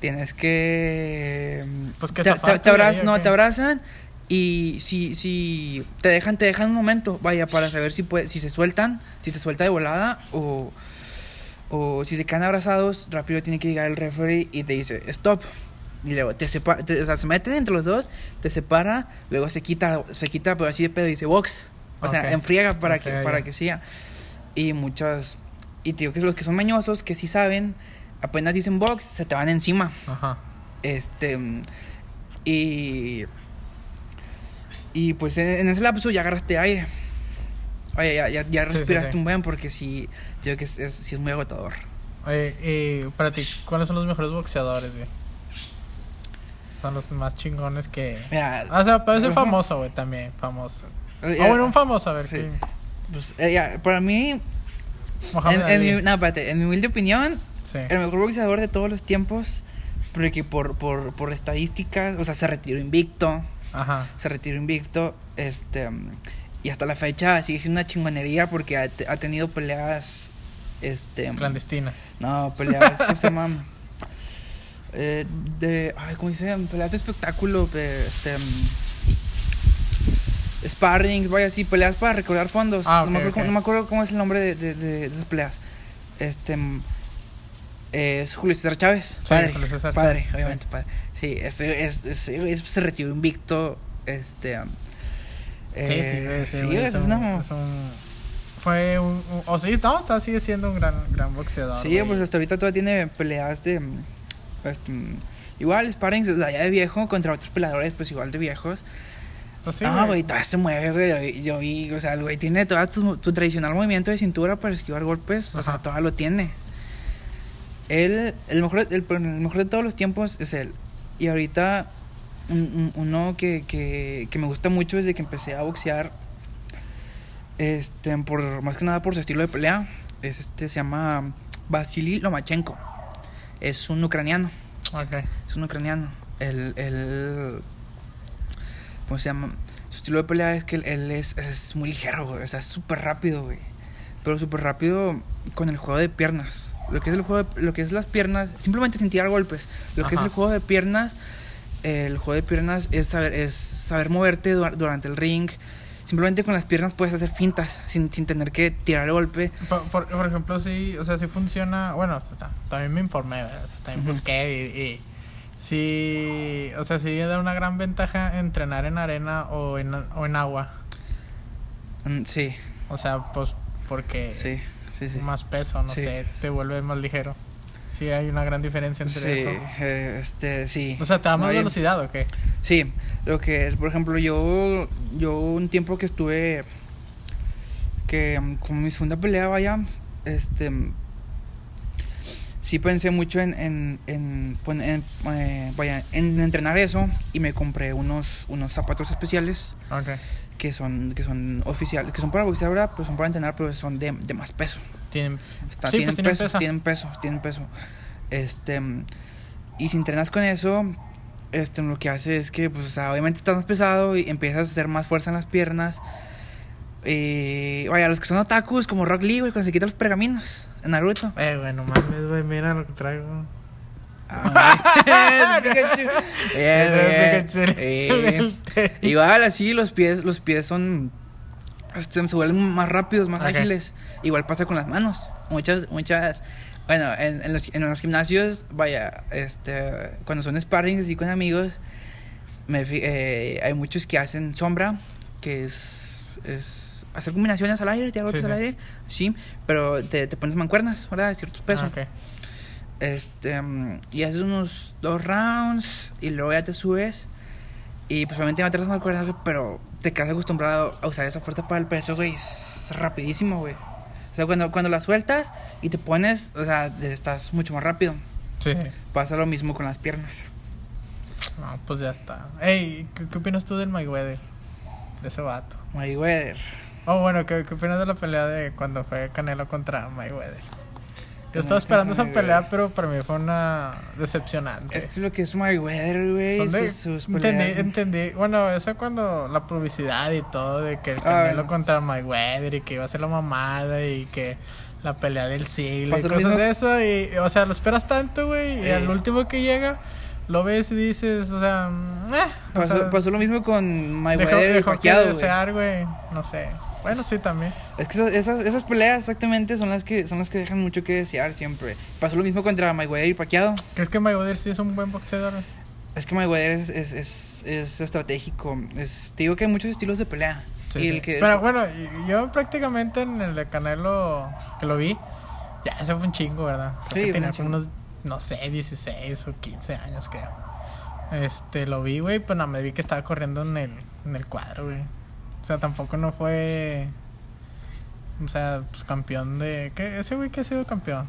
Tienes que. Pues que te, te, te abraz- de ahí, ¿o no, te abrazan y si, si te dejan, te dejan un momento, vaya, para saber si puede, si se sueltan, si te suelta de volada o, o si se quedan abrazados, rápido tiene que llegar el referee y te dice stop. Y luego te separa, te- o sea, se meten entre los dos, te separa, luego se quita, se quita, pero así de pedo dice box. O sea, enfriega para que, para que siga. Y muchos, y te digo que los que son mañosos, que sí saben, apenas dicen box, se te van encima. Ajá. Este. Y. Y pues en, en ese lapso ya agarraste aire. Oye, ya, ya, ya Sí, sí, respiraste sí. un buen porque sí, digo que es, es, sí es muy agotador. Y para ti, ¿cuáles son los mejores boxeadores, güey? Son los más chingones que... Mira, O sea, puede ser famoso, güey, también, famoso. eh, Ah, bueno, un famoso, a ver, sí. sí. pues, eh, ya, para mí, en, mi, no, espérate, en mi humilde opinión, Sí. el mejor boxeador de todos los tiempos, porque por, por, por estadísticas, o sea, se retiró invicto, Ajá. se retiró invicto, este, y hasta la fecha sigue siendo una chingonería porque ha, te- ha tenido peleas, este, Clandestinas. no, peleas, ¿cómo se llama? Eh, de, ay, ¿cómo dice? Peleas de espectáculo, de, este, mm, sparring, vaya así, peleas para recaudar fondos. Ah, no, me acuerdo, cómo- ok. no me acuerdo cómo es el nombre de, de, de- esas peleas. Este, mm, es Julio César Chávez, Sí, padre, Julio César padre, Chávez, obviamente, padre. Sí, este, es, es- es- se retiró invicto, este, um, Sí, sí, eh, sí, sí, güey, es es un- una- es un- Fue un... un- O sí, no, está, sigue siendo un gran, gran boxeador. Sí, güey. pues hasta ahorita todavía tiene peleas de. este, mm, igual, sparring desde allá de viejo contra otros peleadores, pues igual de viejos. Pues sí, ah, güey. todavía se mueve, güey. Yo, vi- o sea, el güey tiene todo tu, tu tradicional movimiento de cintura para esquivar golpes. O sea, Ajá. todavía lo tiene. Él, el mejor, el, el mejor de todos los tiempos es él. Y ahorita, un- un- uno que, que, que me gusta mucho desde que empecé a boxear, este, por, más que nada por su estilo de pelea, es este, se llama Vasily Lomachenko. Es un ucraniano. Ok. Es un ucraniano. El, el, ¿Cómo se llama? Su estilo de pelea es que él, él es, es muy ligero, güey. O sea, es súper rápido, güey. Pero súper rápido con el juego de piernas. Lo que es el juego de- lo que es las piernas, simplemente sin tirar golpes. Lo que es el juego de piernas, el juego de piernas es saber, es saber moverte dura- durante el ring. Simplemente con las piernas puedes hacer fintas sin, sin tener que tirar el golpe. Por, por, por ejemplo, sí, o sea, sí funciona. Bueno, también me informé, ¿verdad? O sea, también busqué y, y sí, o sea, sí da una gran ventaja entrenar en arena o en, o en agua. Mm, Sí, O sea, pues porque sí, sí, sí. más peso, no sé, te vuelve más ligero. Sí, hay una gran diferencia entre Sí, eso. eh, este, sí. O sea, ¿te da más velocidad o qué? Sí, lo que es, por ejemplo, yo, yo un tiempo que estuve, que mm, como mi segunda pelea, vaya, este, mm, sí pensé mucho en, en, en, eh, vaya, en entrenar eso y me compré unos, unos zapatos especiales Ok. que son, que son oficiales, que son para boxear, ¿verdad? Pero son para entrenar, pero son de, de más peso. Tienen, Está- Sí, tienen, pues tienen peso, tienen peso, tienen peso. Este, y si entrenas con eso, este, lo que hace es que, pues, o sea, obviamente estás más pesado y empiezas a hacer más fuerza en las piernas. Y, vaya, los que son otakus, como Rock Lee, güey, cuando se quitan los pergaminos en Naruto. eh, güey, no mames, güey, mira lo que traigo. Ah, [laughs] Pikachu. Bien, bien. Pikachu. Eh, Igual así los pies, los pies son se vuelven más rápidos, más Ok. ágiles. Igual pasa con las manos. Muchas, muchas. Bueno, en, en los, en los gimnasios, vaya, este, cuando son sparrings así con amigos, me eh, hay muchos que hacen sombra, que es, es hacer combinaciones al aire, tirar golpes Sí, al sí. aire, sí, pero te, te pones mancuernas, ¿verdad? De ciertos pesos. Ah, ok. Este, y haces unos dos rounds y luego ya te subes. Y pues obviamente te las mancuernas, pero te quedas acostumbrado a usar esa fuerza para el peso, güey. Es rapidísimo, güey. O sea, cuando, cuando la sueltas y te pones, o sea, estás mucho más rápido. Sí. Pasa lo mismo con las piernas. No, pues ya está. Ey, ¿qué, qué opinas tú del Mayweather? De ese vato. Mayweather. Oh, bueno, ¿qué, qué opinas de la pelea de cuando fue Canelo contra Mayweather? Yo estaba esperando esa pelea, pero para mí fue una decepcionante. Es que lo que es Mayweather, güey. Sus, sus entendí, peleas. entendí. Bueno, eso cuando la publicidad y todo de que el Ah, Canelo contra Mayweather y que iba a ser la mamada y que la pelea del siglo Pasó y cosas de eso. Y, o sea, lo esperas tanto, güey. Y al último que llega, lo ves y dices, o sea, mm, eh, o Pasó, sea, pasó lo mismo con dejó, Mayweather y dejó que Pacquiao, güey. desear, güey. No sé. Bueno, sí, también. Es que esas, esas, peleas exactamente son las que son las que dejan mucho que desear siempre. Pasó lo mismo contra Mayweather y Pacquiao. ¿Crees que Mayweather sí es un buen boxeador? Es que Mayweather es, es, es, es estratégico. Es, te digo que hay muchos estilos de pelea. Sí, y sí. el que, Pero bueno, yo prácticamente en el de Canelo que lo vi, ya ese fue un chingo, ¿verdad? Creo Sí, que tenía como unos, no sé, 16 o 15 años, creo. Este, lo vi, güey, pues nada, me vi que estaba corriendo en el, en el cuadro, güey. O sea, tampoco no fue, o sea, pues campeón de... ¿qué? ¿Ese güey que ha sido campeón?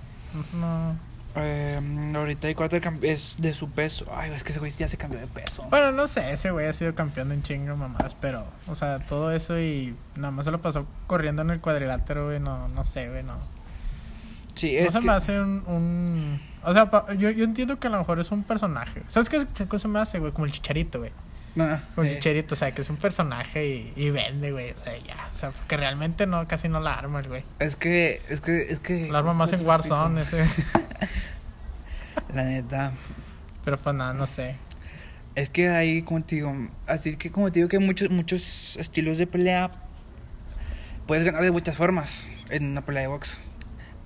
No... eh, ahorita hay cuatro es de su peso. Ay, es que ese güey ya se cambió de peso. Bueno, no sé, ese güey ha sido campeón de un chingo, mamás, pero, o sea, todo eso y nada más se lo pasó corriendo en el cuadrilátero, güey, no, no sé, güey, no. Sí, No es se que- me hace un, un... O sea, pa- yo, yo entiendo que a lo mejor es un personaje. ¿Sabes qué, qué cosa me hace, güey? Como el chicharito, güey. no, Como el eh, chicharito, o sea, que es un personaje y, y vende, güey. O sea, ya. O sea, porque realmente no, casi no la arma, el güey. es que, es que, es que. La arma más en. Warzone, ese. [laughs] La neta. Pero pues nada, no sé. Es que hay, como te digo, así que como te digo que hay muchos, muchos estilos de pelea. Puedes ganar de muchas formas en una pelea de box.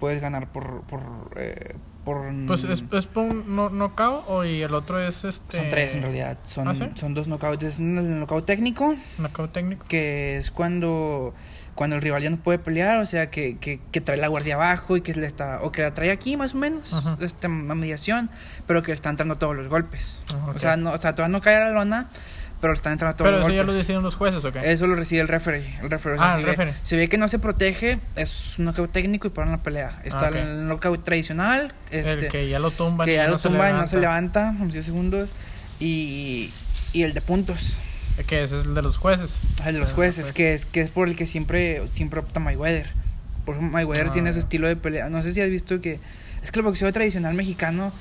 Puedes ganar por, por, eh, por Pues es, es por un no, knockout o y el otro es este... son tres en realidad. Son, ¿Ah, sí? son dos knockouts. Es el knockout técnico, Knockout técnico. que es cuando, cuando el rival ya no puede pelear, o sea, que, que, que trae la guardia abajo y que le está, o que la trae aquí más o menos, Ajá. este, a mediación, pero que le están entrando todos los golpes. Ah, ok. O sea, no, o sea, todavía no cae a la lona, pero están entrando todos Pero los eso ya lo deciden los jueces, ¿o qué? Eso lo recibe el referee. El referee o sea, Ah, si, el ve, referee. si ve que no se protege, es un knockout técnico y paran la pelea. Está Ah, el knockout tradicional, este, el que ya lo tumban. que ya lo se tumba y no se levanta. unos 10 segundos, y, y el de puntos, Que ese es el de los jueces. el de los Ah, jueces, que es que es por el que siempre siempre opta Mayweather. Por ejemplo, Mayweather Ah, tiene su estilo de pelea. No sé si has visto que es que el boxeo tradicional mexicano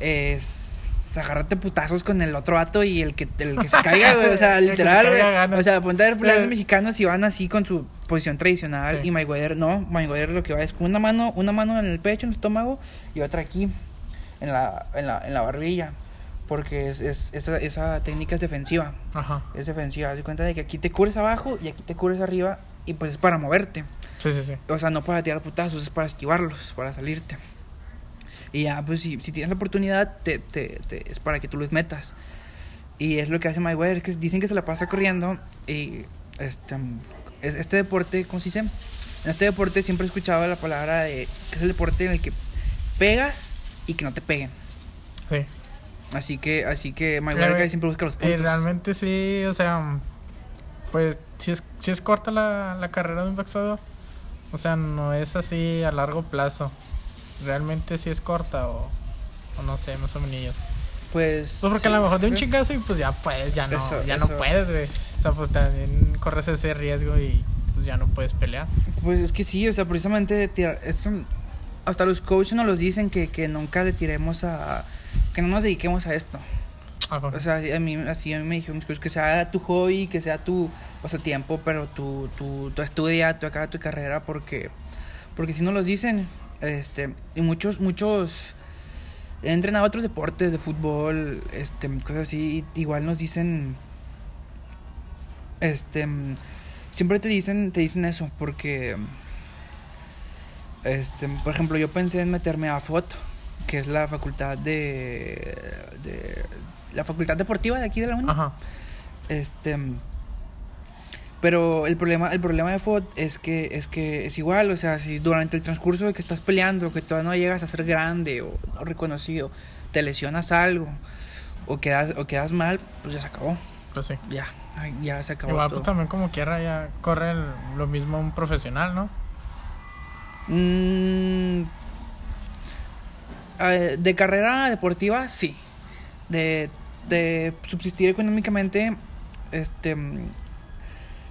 es agarrarte putazos con el otro vato y el que el que se caiga, [laughs] güey, o sea, se literal, güey. O sea, ponte a ver peleas de mexicanos y van así con su posición tradicional Sí. y Mayweather no, Mayweather lo que va es con una mano, una mano en el pecho, en el estómago y otra aquí en la en la, en la barbilla, porque es, es- esa, esa técnica es defensiva, Ajá. es defensiva, haz cuenta de que aquí te cubres abajo y aquí te cubres arriba y pues es para moverte. Sí, sí, sí. O sea, no para tirar putazos, es para esquivarlos, para salirte. Y ya, pues si, si tienes la oportunidad, te, te, te- es para que tú los metas. Y es lo que hace Mayweather, que dicen que se la pasa corriendo. Y este, es- este deporte, ¿cómo se dice? En este deporte siempre he escuchado la palabra de que es el deporte en el que pegas y que no te peguen. Sí. Así que, así que Mayweather siempre busca los Y puntos. realmente sí, o sea, pues si es, sí es corta la, la carrera de un boxeador. O sea, no es así a largo plazo. Realmente sí es corta o, o no sé, más o menos. Pues, Pues porque a lo sí, mejor de un sí. chingazo y pues ya puedes, ya no, Eso- ya eso. no puedes, güey. O sea, pues también corres ese riesgo y pues ya no puedes pelear. Pues es que sí, o sea, precisamente tirar, es que hasta los coaches nos los dicen que, que nunca le tiremos a que no nos dediquemos a esto. Ajá. O sea, a mí así a mí me dijeron mis coaches que sea tu hobby, que sea tu pasatiempo, pero tú tú tú estudia, tú acaba tu carrera porque porque si no los dicen, este, y muchos muchos he entrenado otros deportes de fútbol, este, cosas así, y igual nos dicen este siempre te dicen te dicen eso porque este por ejemplo yo pensé en meterme a FOT que es la facultad de, de la facultad deportiva de aquí de la uni Ajá. este Pero el problema, el problema de FOD es que, es que es igual, o sea, si durante el transcurso de que estás peleando, que todavía no llegas a ser grande o, o reconocido, te lesionas algo o quedas, o quedas mal, pues ya se acabó. Pues sí. Ya, ya se acabó. Igual todo. pues también como quiera ya corre el- lo mismo un profesional, ¿no? Mm, de carrera deportiva, sí. De, de subsistir económicamente, este.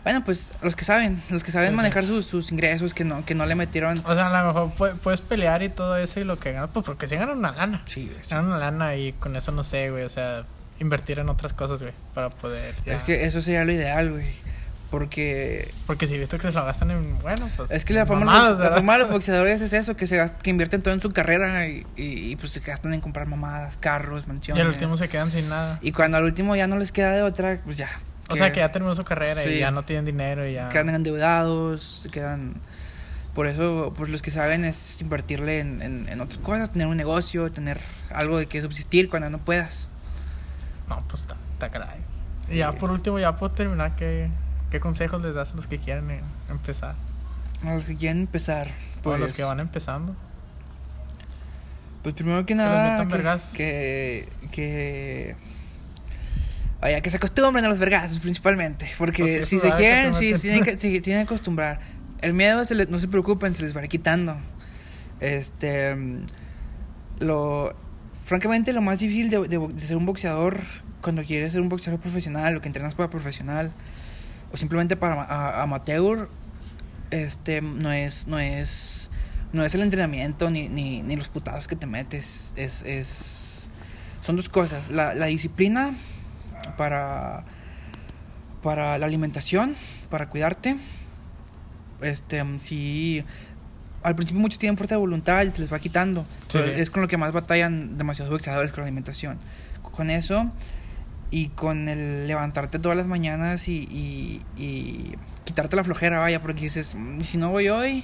Bueno, pues los que saben, los que saben Sí, sí. manejar sus, sus ingresos, que no, que no le metieron. O sea, a lo mejor pu- puedes pelear y todo eso y lo que ganas, pues porque se ganan una lana. Sí, güey. Ganan una lana y con eso no sé, güey, o sea, invertir en otras cosas, güey, para poder... ya- Es que eso sería lo ideal, güey. Porque Porque si visto que se lo gastan en, bueno, pues... es que la forma, mamadas, la forma de los [laughs] boxeadores es eso, que se gast- que invierten todo en su carrera y, y, y, pues se gastan en comprar mamadas, carros, Y mansiones. al último se quedan sin nada. Y cuando al último ya no les queda de otra, pues ya. O sea, que ya terminó su carrera Sí. y ya no tienen dinero y ya... quedan endeudados, quedan... Por eso, pues los que saben es invertirle en, en, en otras cosas, tener un negocio, tener algo de que subsistir cuando no puedas. No, pues está, está caray. Y ya por último, ya puedo terminar, ¿qué, qué consejos les das a los que quieren eh, empezar? A los que quieren empezar, o a pues... los que van empezando. Pues primero que nada, que, que... Oye, que se acostumbren a los vergazos principalmente, porque Pues sí, si se quieren, si meten. tienen que, [laughs] si tienen que acostumbrar. El miedo, se les- no se preocupen, se les va a ir quitando. Este... Lo... Francamente, lo más difícil de, de de ser un boxeador, cuando quieres ser un boxeador profesional o que entrenas para profesional, o simplemente para a- amateur, este, no es, no es, no es el entrenamiento ni, ni, ni los putados que te metes, es, es, son dos cosas, la, la disciplina para, para la alimentación, para cuidarte, este, si al principio muchos tienen fuerza de voluntad y se les va quitando, Sí, sí. es con lo que más batallan demasiados boxeadores con la alimentación, con eso y con el levantarte todas las mañanas y, y, y quitarte la flojera, vaya, porque dices, "Mm, si no voy hoy,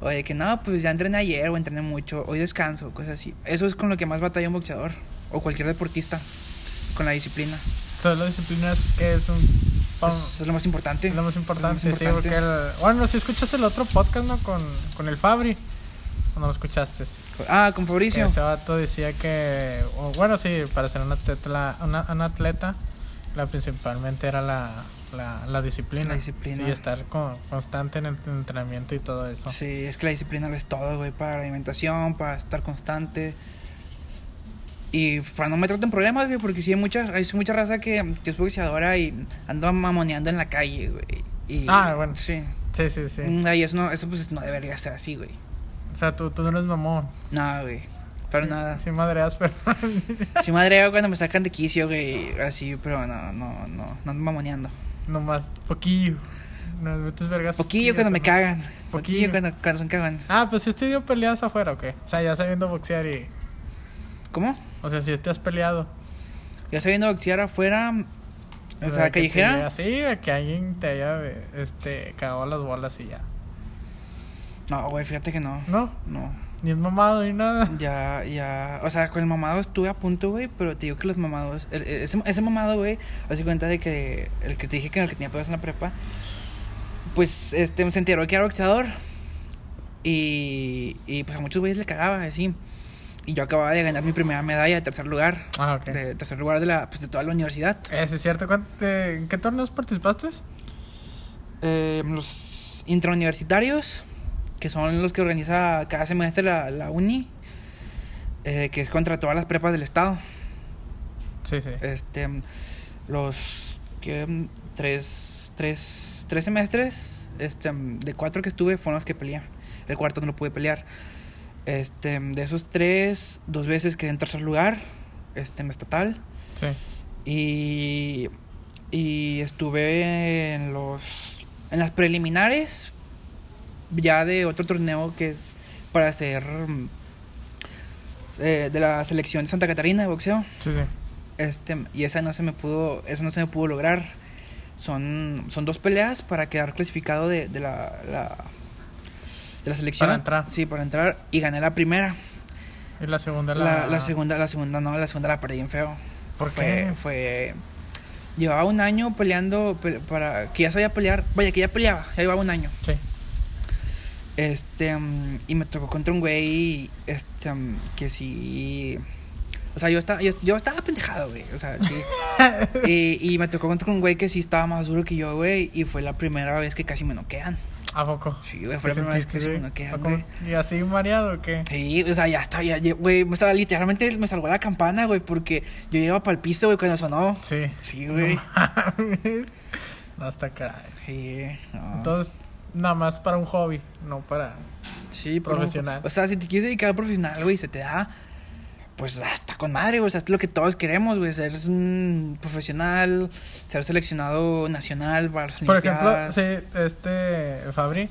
o de que no, pues ya entrené ayer o entrené mucho, hoy descanso, cosas así. Eso es con lo que más batalla un boxeador o cualquier deportista, con la disciplina. Entonces la disciplina es que es un... Es lo más importante. es lo más importante, lo más sí, importante. porque el- bueno, si escuchas el otro podcast, ¿no? Con, con el Fabri, cuando lo escuchaste. Ah, con Fabricio. Ese vato decía que, o bueno, sí, para ser un atleta, una, un atleta la principalmente era la, la, la disciplina. La disciplina. Sí, estar con- constante en el entrenamiento y todo eso. Sí, es que la disciplina lo es todo, güey, para la alimentación, para estar constante. Y para no meterte en problemas, güey, porque sí hay mucha, hay mucha raza que, que es boxeadora y anda mamoneando en la calle, güey. Y, Ah, bueno. Sí. Sí, sí, sí. Mm, Y eso no, eso pues no debería ser así, güey. O sea, tú, tú no eres mamón. No, güey. Sí, nada. Sí, madreas, pero. [laughs] Sí madreo cuando me sacan de quicio, güey, así, pero no, no, no, no ando mamoneando. Nomás poquillo. Nos metes vergas. Poquillo cuando me ¿no? cagan. Poquillo Poquillo. cuando, cuando son cagan. Ah, pues si usted dio peleas afuera o qué? O sea, ya sabiendo boxear y. ¿Cómo? O sea, si te has peleado. Ya sabiendo boxear afuera, o sea, que callejera. así, de que alguien te haya este, cagado las bolas y ya. No, güey, fíjate que no. No, No. ni es mamado ni nada. Ya, ya. O sea, con el mamado estuve a punto, güey. Pero te digo que los mamados. el- el- ese, ese mamado, güey. Hace cuenta de que. El que te dije que el que tenía pedos en la prepa. Pues este se enteró que era boxeador. Y. Y pues a muchos güeyes le cagaba, así. Y yo acababa de ganar mi primera medalla de tercer lugar. Ah, ok. De tercer lugar de la. Pues de toda la universidad. Ese es cierto. ¿Cuánto- te- ¿En qué torneos participaste? Eh, los intrauniversitarios. Que son los que organiza cada semestre la, la uni. eh, que es contra todas las prepas del estado. Sí, sí. Este, los que tres, tres, tres semestres, este, de cuatro que estuve fueron los que peleé. El cuarto no lo pude pelear. Este, de esos tres, dos veces quedé en tercer lugar, este, en estatal. Sí. Y, y estuve en los, en las preliminares, ya de otro torneo que es para hacer eh, de la selección de Santa Catarina de boxeo. Sí, sí. Este, y esa no se me pudo, esa no se me pudo lograr. Son, son dos peleas para quedar clasificado de, de la, la- de la selección. Para entrar. Sí, para entrar. Y gané la primera. Y la segunda la. La, la segunda, la segunda no, la segunda la perdí en feo. ¿Por fue, qué? Fue, Llevaba un año peleando pe- para que ya sabía pelear. Vaya, que ya peleaba, ya llevaba un año. Sí. Este, mm, y me tocó contra un güey, este, mm, que sí. O sea, yo estaba, yo, yo estaba pendejado, güey. O sea, sí. [laughs] y, y me tocó contra un güey que sí estaba más duro que yo, güey. Y fue la primera vez que casi me noquean. ¿A poco? Sí, güey, fue la primera vez. ¿Y así mareado o qué? Sí, o sea, ya estaba, ya, güey, me estaba literalmente me salvó la campana, güey, porque yo iba para el piso, güey, cuando sonó. Sí. Sí, güey. No está caray. Sí, no. Entonces, nada más para un hobby, no para. sí, profesional. o sea, si te quieres dedicar a profesional, güey, se te da, pues hasta con madre, güey, o sea, es lo que todos queremos, güey, ser un profesional, ser seleccionado nacional para Por ejemplo, sí, este Fabri,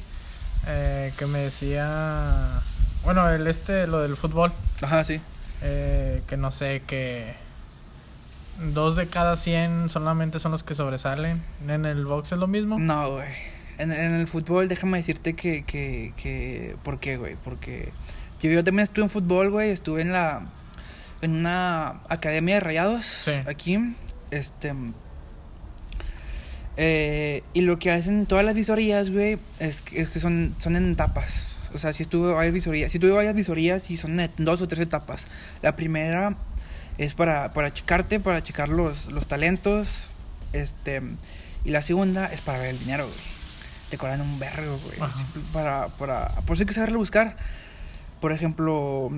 eh, que me decía. Bueno, el este, lo del fútbol, Ajá, sí. eh, que no sé, que. Dos de cada 100 solamente son los que sobresalen. En el box es lo mismo. No, güey. En, en el fútbol, déjame decirte que, que, que, ¿por qué, güey? Porque yo, yo también estuve en fútbol, güey, estuve en la, en una academia de rayados, Sí. aquí, este, eh, y lo que hacen todas las visorías, güey, es, que- es que son, son en etapas. O sea, si estuve varias visorías, si tuve varias visorías y son en dos o tres etapas. La primera es para, para checarte, para checar los, los talentos, este, y la segunda es para ver el dinero, güey. Te cobran un vergo, güey. Para, para, por eso hay que saberlo buscar. Por ejemplo,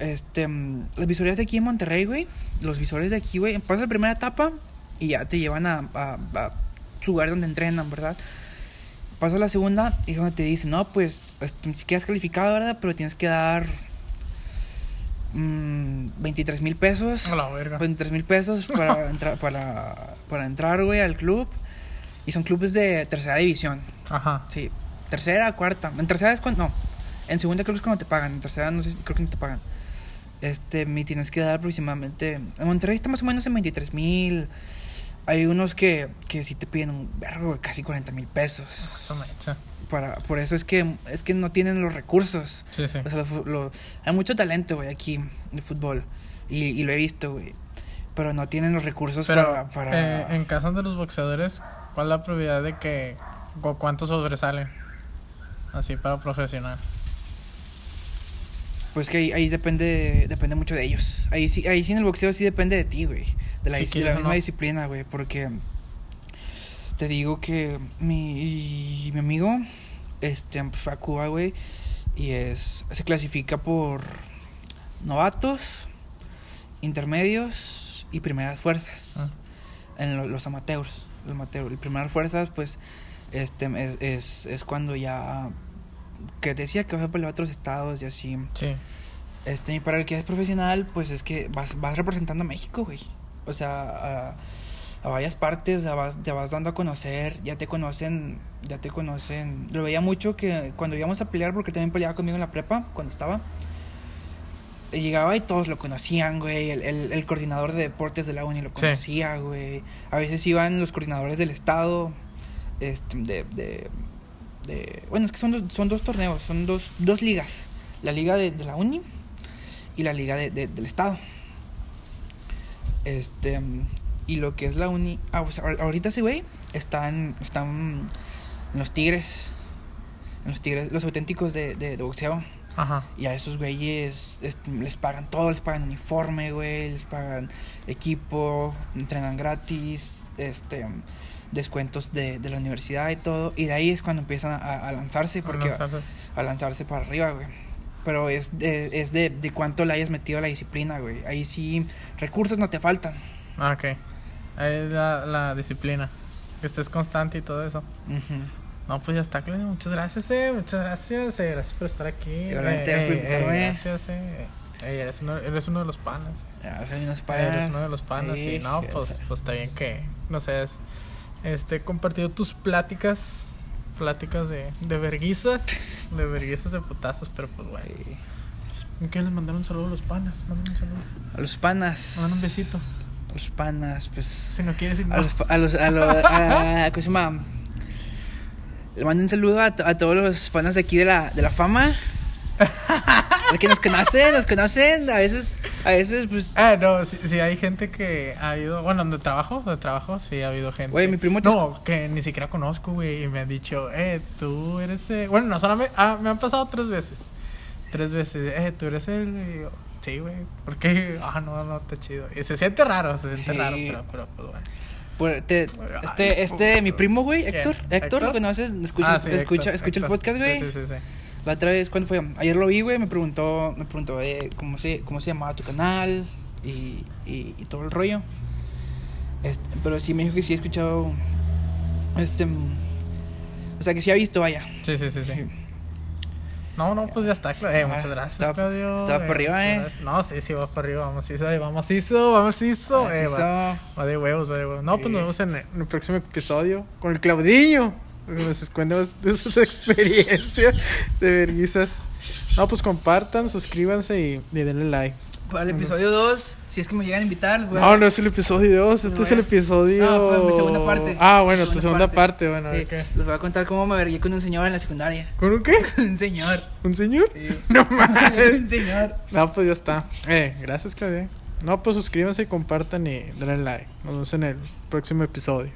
este, mm, las visorías de aquí en Monterrey, güey. Los visores de aquí, güey. Pasas la primera etapa y ya te llevan a, a, a su lugar donde entrenan, ¿verdad? Pasas la segunda y es donde te dicen, no, pues, este, si quedas calificado, ¿verdad? Pero tienes que dar mm, 23 mil pesos. A la verga. 23 mil pesos para, [laughs] entrar, para, para entrar, güey, al club. Y son clubes de tercera división. Ajá. Sí, tercera, cuarta. En tercera es cuando. No, en segunda creo que es cuando te pagan. En tercera no sé, creo que no te pagan. Este, me tienes que dar aproximadamente. En Monterrey está más o menos en 23 mil. Hay unos que, que sí te piden un vergo, casi 40 mil pesos. Para, por eso es que, es que no tienen los recursos. Sí, sí. O sea, lo lo- hay mucho talento, güey, aquí de fútbol. Y, y lo he visto, güey. Pero no tienen los recursos Pero para. para... eh, en caso de los boxeadores, ¿cuál es la probabilidad de que cu- cuántos sobresalen? Así para profesional. Pues que ahí, ahí depende depende mucho de ellos. Ahí sí, ahí sí en el boxeo sí depende de ti, güey. De la, Si de la misma no. disciplina, güey. Porque te digo que mi, mi amigo este, fue a Cuba, güey. Y es se clasifica por novatos, intermedios y primeras fuerzas. En lo- los amateurs. Los amateurs. El primeras fuerzas, pues, este es, es, es cuando ya que te decía que vas a pelear a otros estados y así. Sí. Este, y para el que es profesional, pues es que vas, vas representando a México, güey. O sea, a, a varias partes, ya vas, ya vas dando a conocer, ya te conocen, ya te conocen. Lo veía mucho que cuando íbamos a pelear, porque también peleaba conmigo en la prepa, cuando estaba. Llegaba y todos lo conocían, güey. El, el, el coordinador de deportes de la uni lo Sí. conocía, güey. A veces iban los coordinadores del estado, este, de, de, de- bueno, es que son dos, son dos torneos, son dos, dos ligas. La liga de, de la uni y la liga de, de- del estado. Este, y lo que es la uni, ah, pues ahor- ahorita ese güey están, están en los tigres, en los tigres, los auténticos de, boxeo. Ajá. Y a esos güeyes les pagan todo, les pagan uniforme, güey, les pagan equipo, entrenan gratis, este descuentos de, de la universidad y todo. Y de ahí es cuando empiezan a, a lanzarse, porque Lanzarse. a lanzarse para arriba, güey. Pero es de, es de, de cuánto le hayas metido a la disciplina, güey. Ahí sí, recursos no te faltan. Ah, ok. Ahí es la, la disciplina. Que estés constante y todo eso. Ujú. No, pues ya está, Claudio. Muchas gracias, eh. Muchas gracias. eh, Gracias por estar aquí. Eh, eh, gracias, eh. Eh, eres, uno, eres uno de los panas. Ya, soy unos Eres padres. uno de los panas. Sí, y no, pues, sé. pues está bien que nos hayas este, compartido tus pláticas. Pláticas de, de verguizas. De verguizas de putazos, pero pues, güey. Sí. ¿Qué les mandaron un saludo a los panas? Manden un saludo. A los panas. Mandan un besito. A los panas, pues. Si no quieres ir, A no. los, a los, a los, a- ¿cómo se llama? Le mando un saludo a, a todos los panas de aquí de la, de la fama. [laughs] Porque nos conocen, nos conocen. A veces, a veces, pues. Ah, no, sí, sí, hay gente que ha ido. Bueno, donde trabajo, donde trabajo, sí ha habido gente. Güey, mi primo No, que ni siquiera conozco, güey. Y me han dicho, eh, tú eres. el-". Bueno, no solamente. Ah, me han pasado tres veces. Tres veces, eh, tú eres el. y yo, sí, güey. ¿Por qué? [laughs] Ah, no, no, está chido. Y se siente raro, se siente Sí. raro, pero, pero, pues bueno. te- este, este, mi primo, güey. Héctor. Héctor, ¿lo conoces? Escucha, Ah, sí, escucha, Héctor, escucha el podcast, güey. Sí, sí, sí. sí. La otra vez, ¿cuándo fue? Ayer lo vi, güey, me preguntó, me preguntó eh, cómo, se, cómo se llamaba tu canal y, y, y todo el rollo. Este, pero sí me dijo que sí he escuchado, este, mm, o sea, que sí ha visto, vaya. Sí, sí, sí, sí. No, no, pues ya está, Claudio. Eh, muchas gracias, estaba- Claudio. estaba por arriba, muchas eh. gracias. No, sí, sí, va para arriba. Vamos, hizo, vamos, hizo, vamos, hizo. Así Eh, va, va de huevos, va de huevos. No, pues nos vemos en el, en el próximo episodio con el Claudinho. Nos cuenta de sus [laughs] experiencias de verguizas. No, pues compartan, suscríbanse y, y denle like. Para el episodio 2, si es que me llegan a invitar, No, no es el episodio 2, este es el episodio. No, pues, mi segunda parte. Ah, bueno, Mi tu segunda segunda parte. parte, bueno, Sí, ok. les voy a contar cómo me vergué con un señor en la secundaria. ¿Con un qué? [laughs] un señor. ¿Un señor? Sí. [laughs] No mames. un señor. No, pues ya está. Eh, gracias, Claudia. No, pues suscríbanse y compartan y denle like. Nos vemos en el próximo episodio.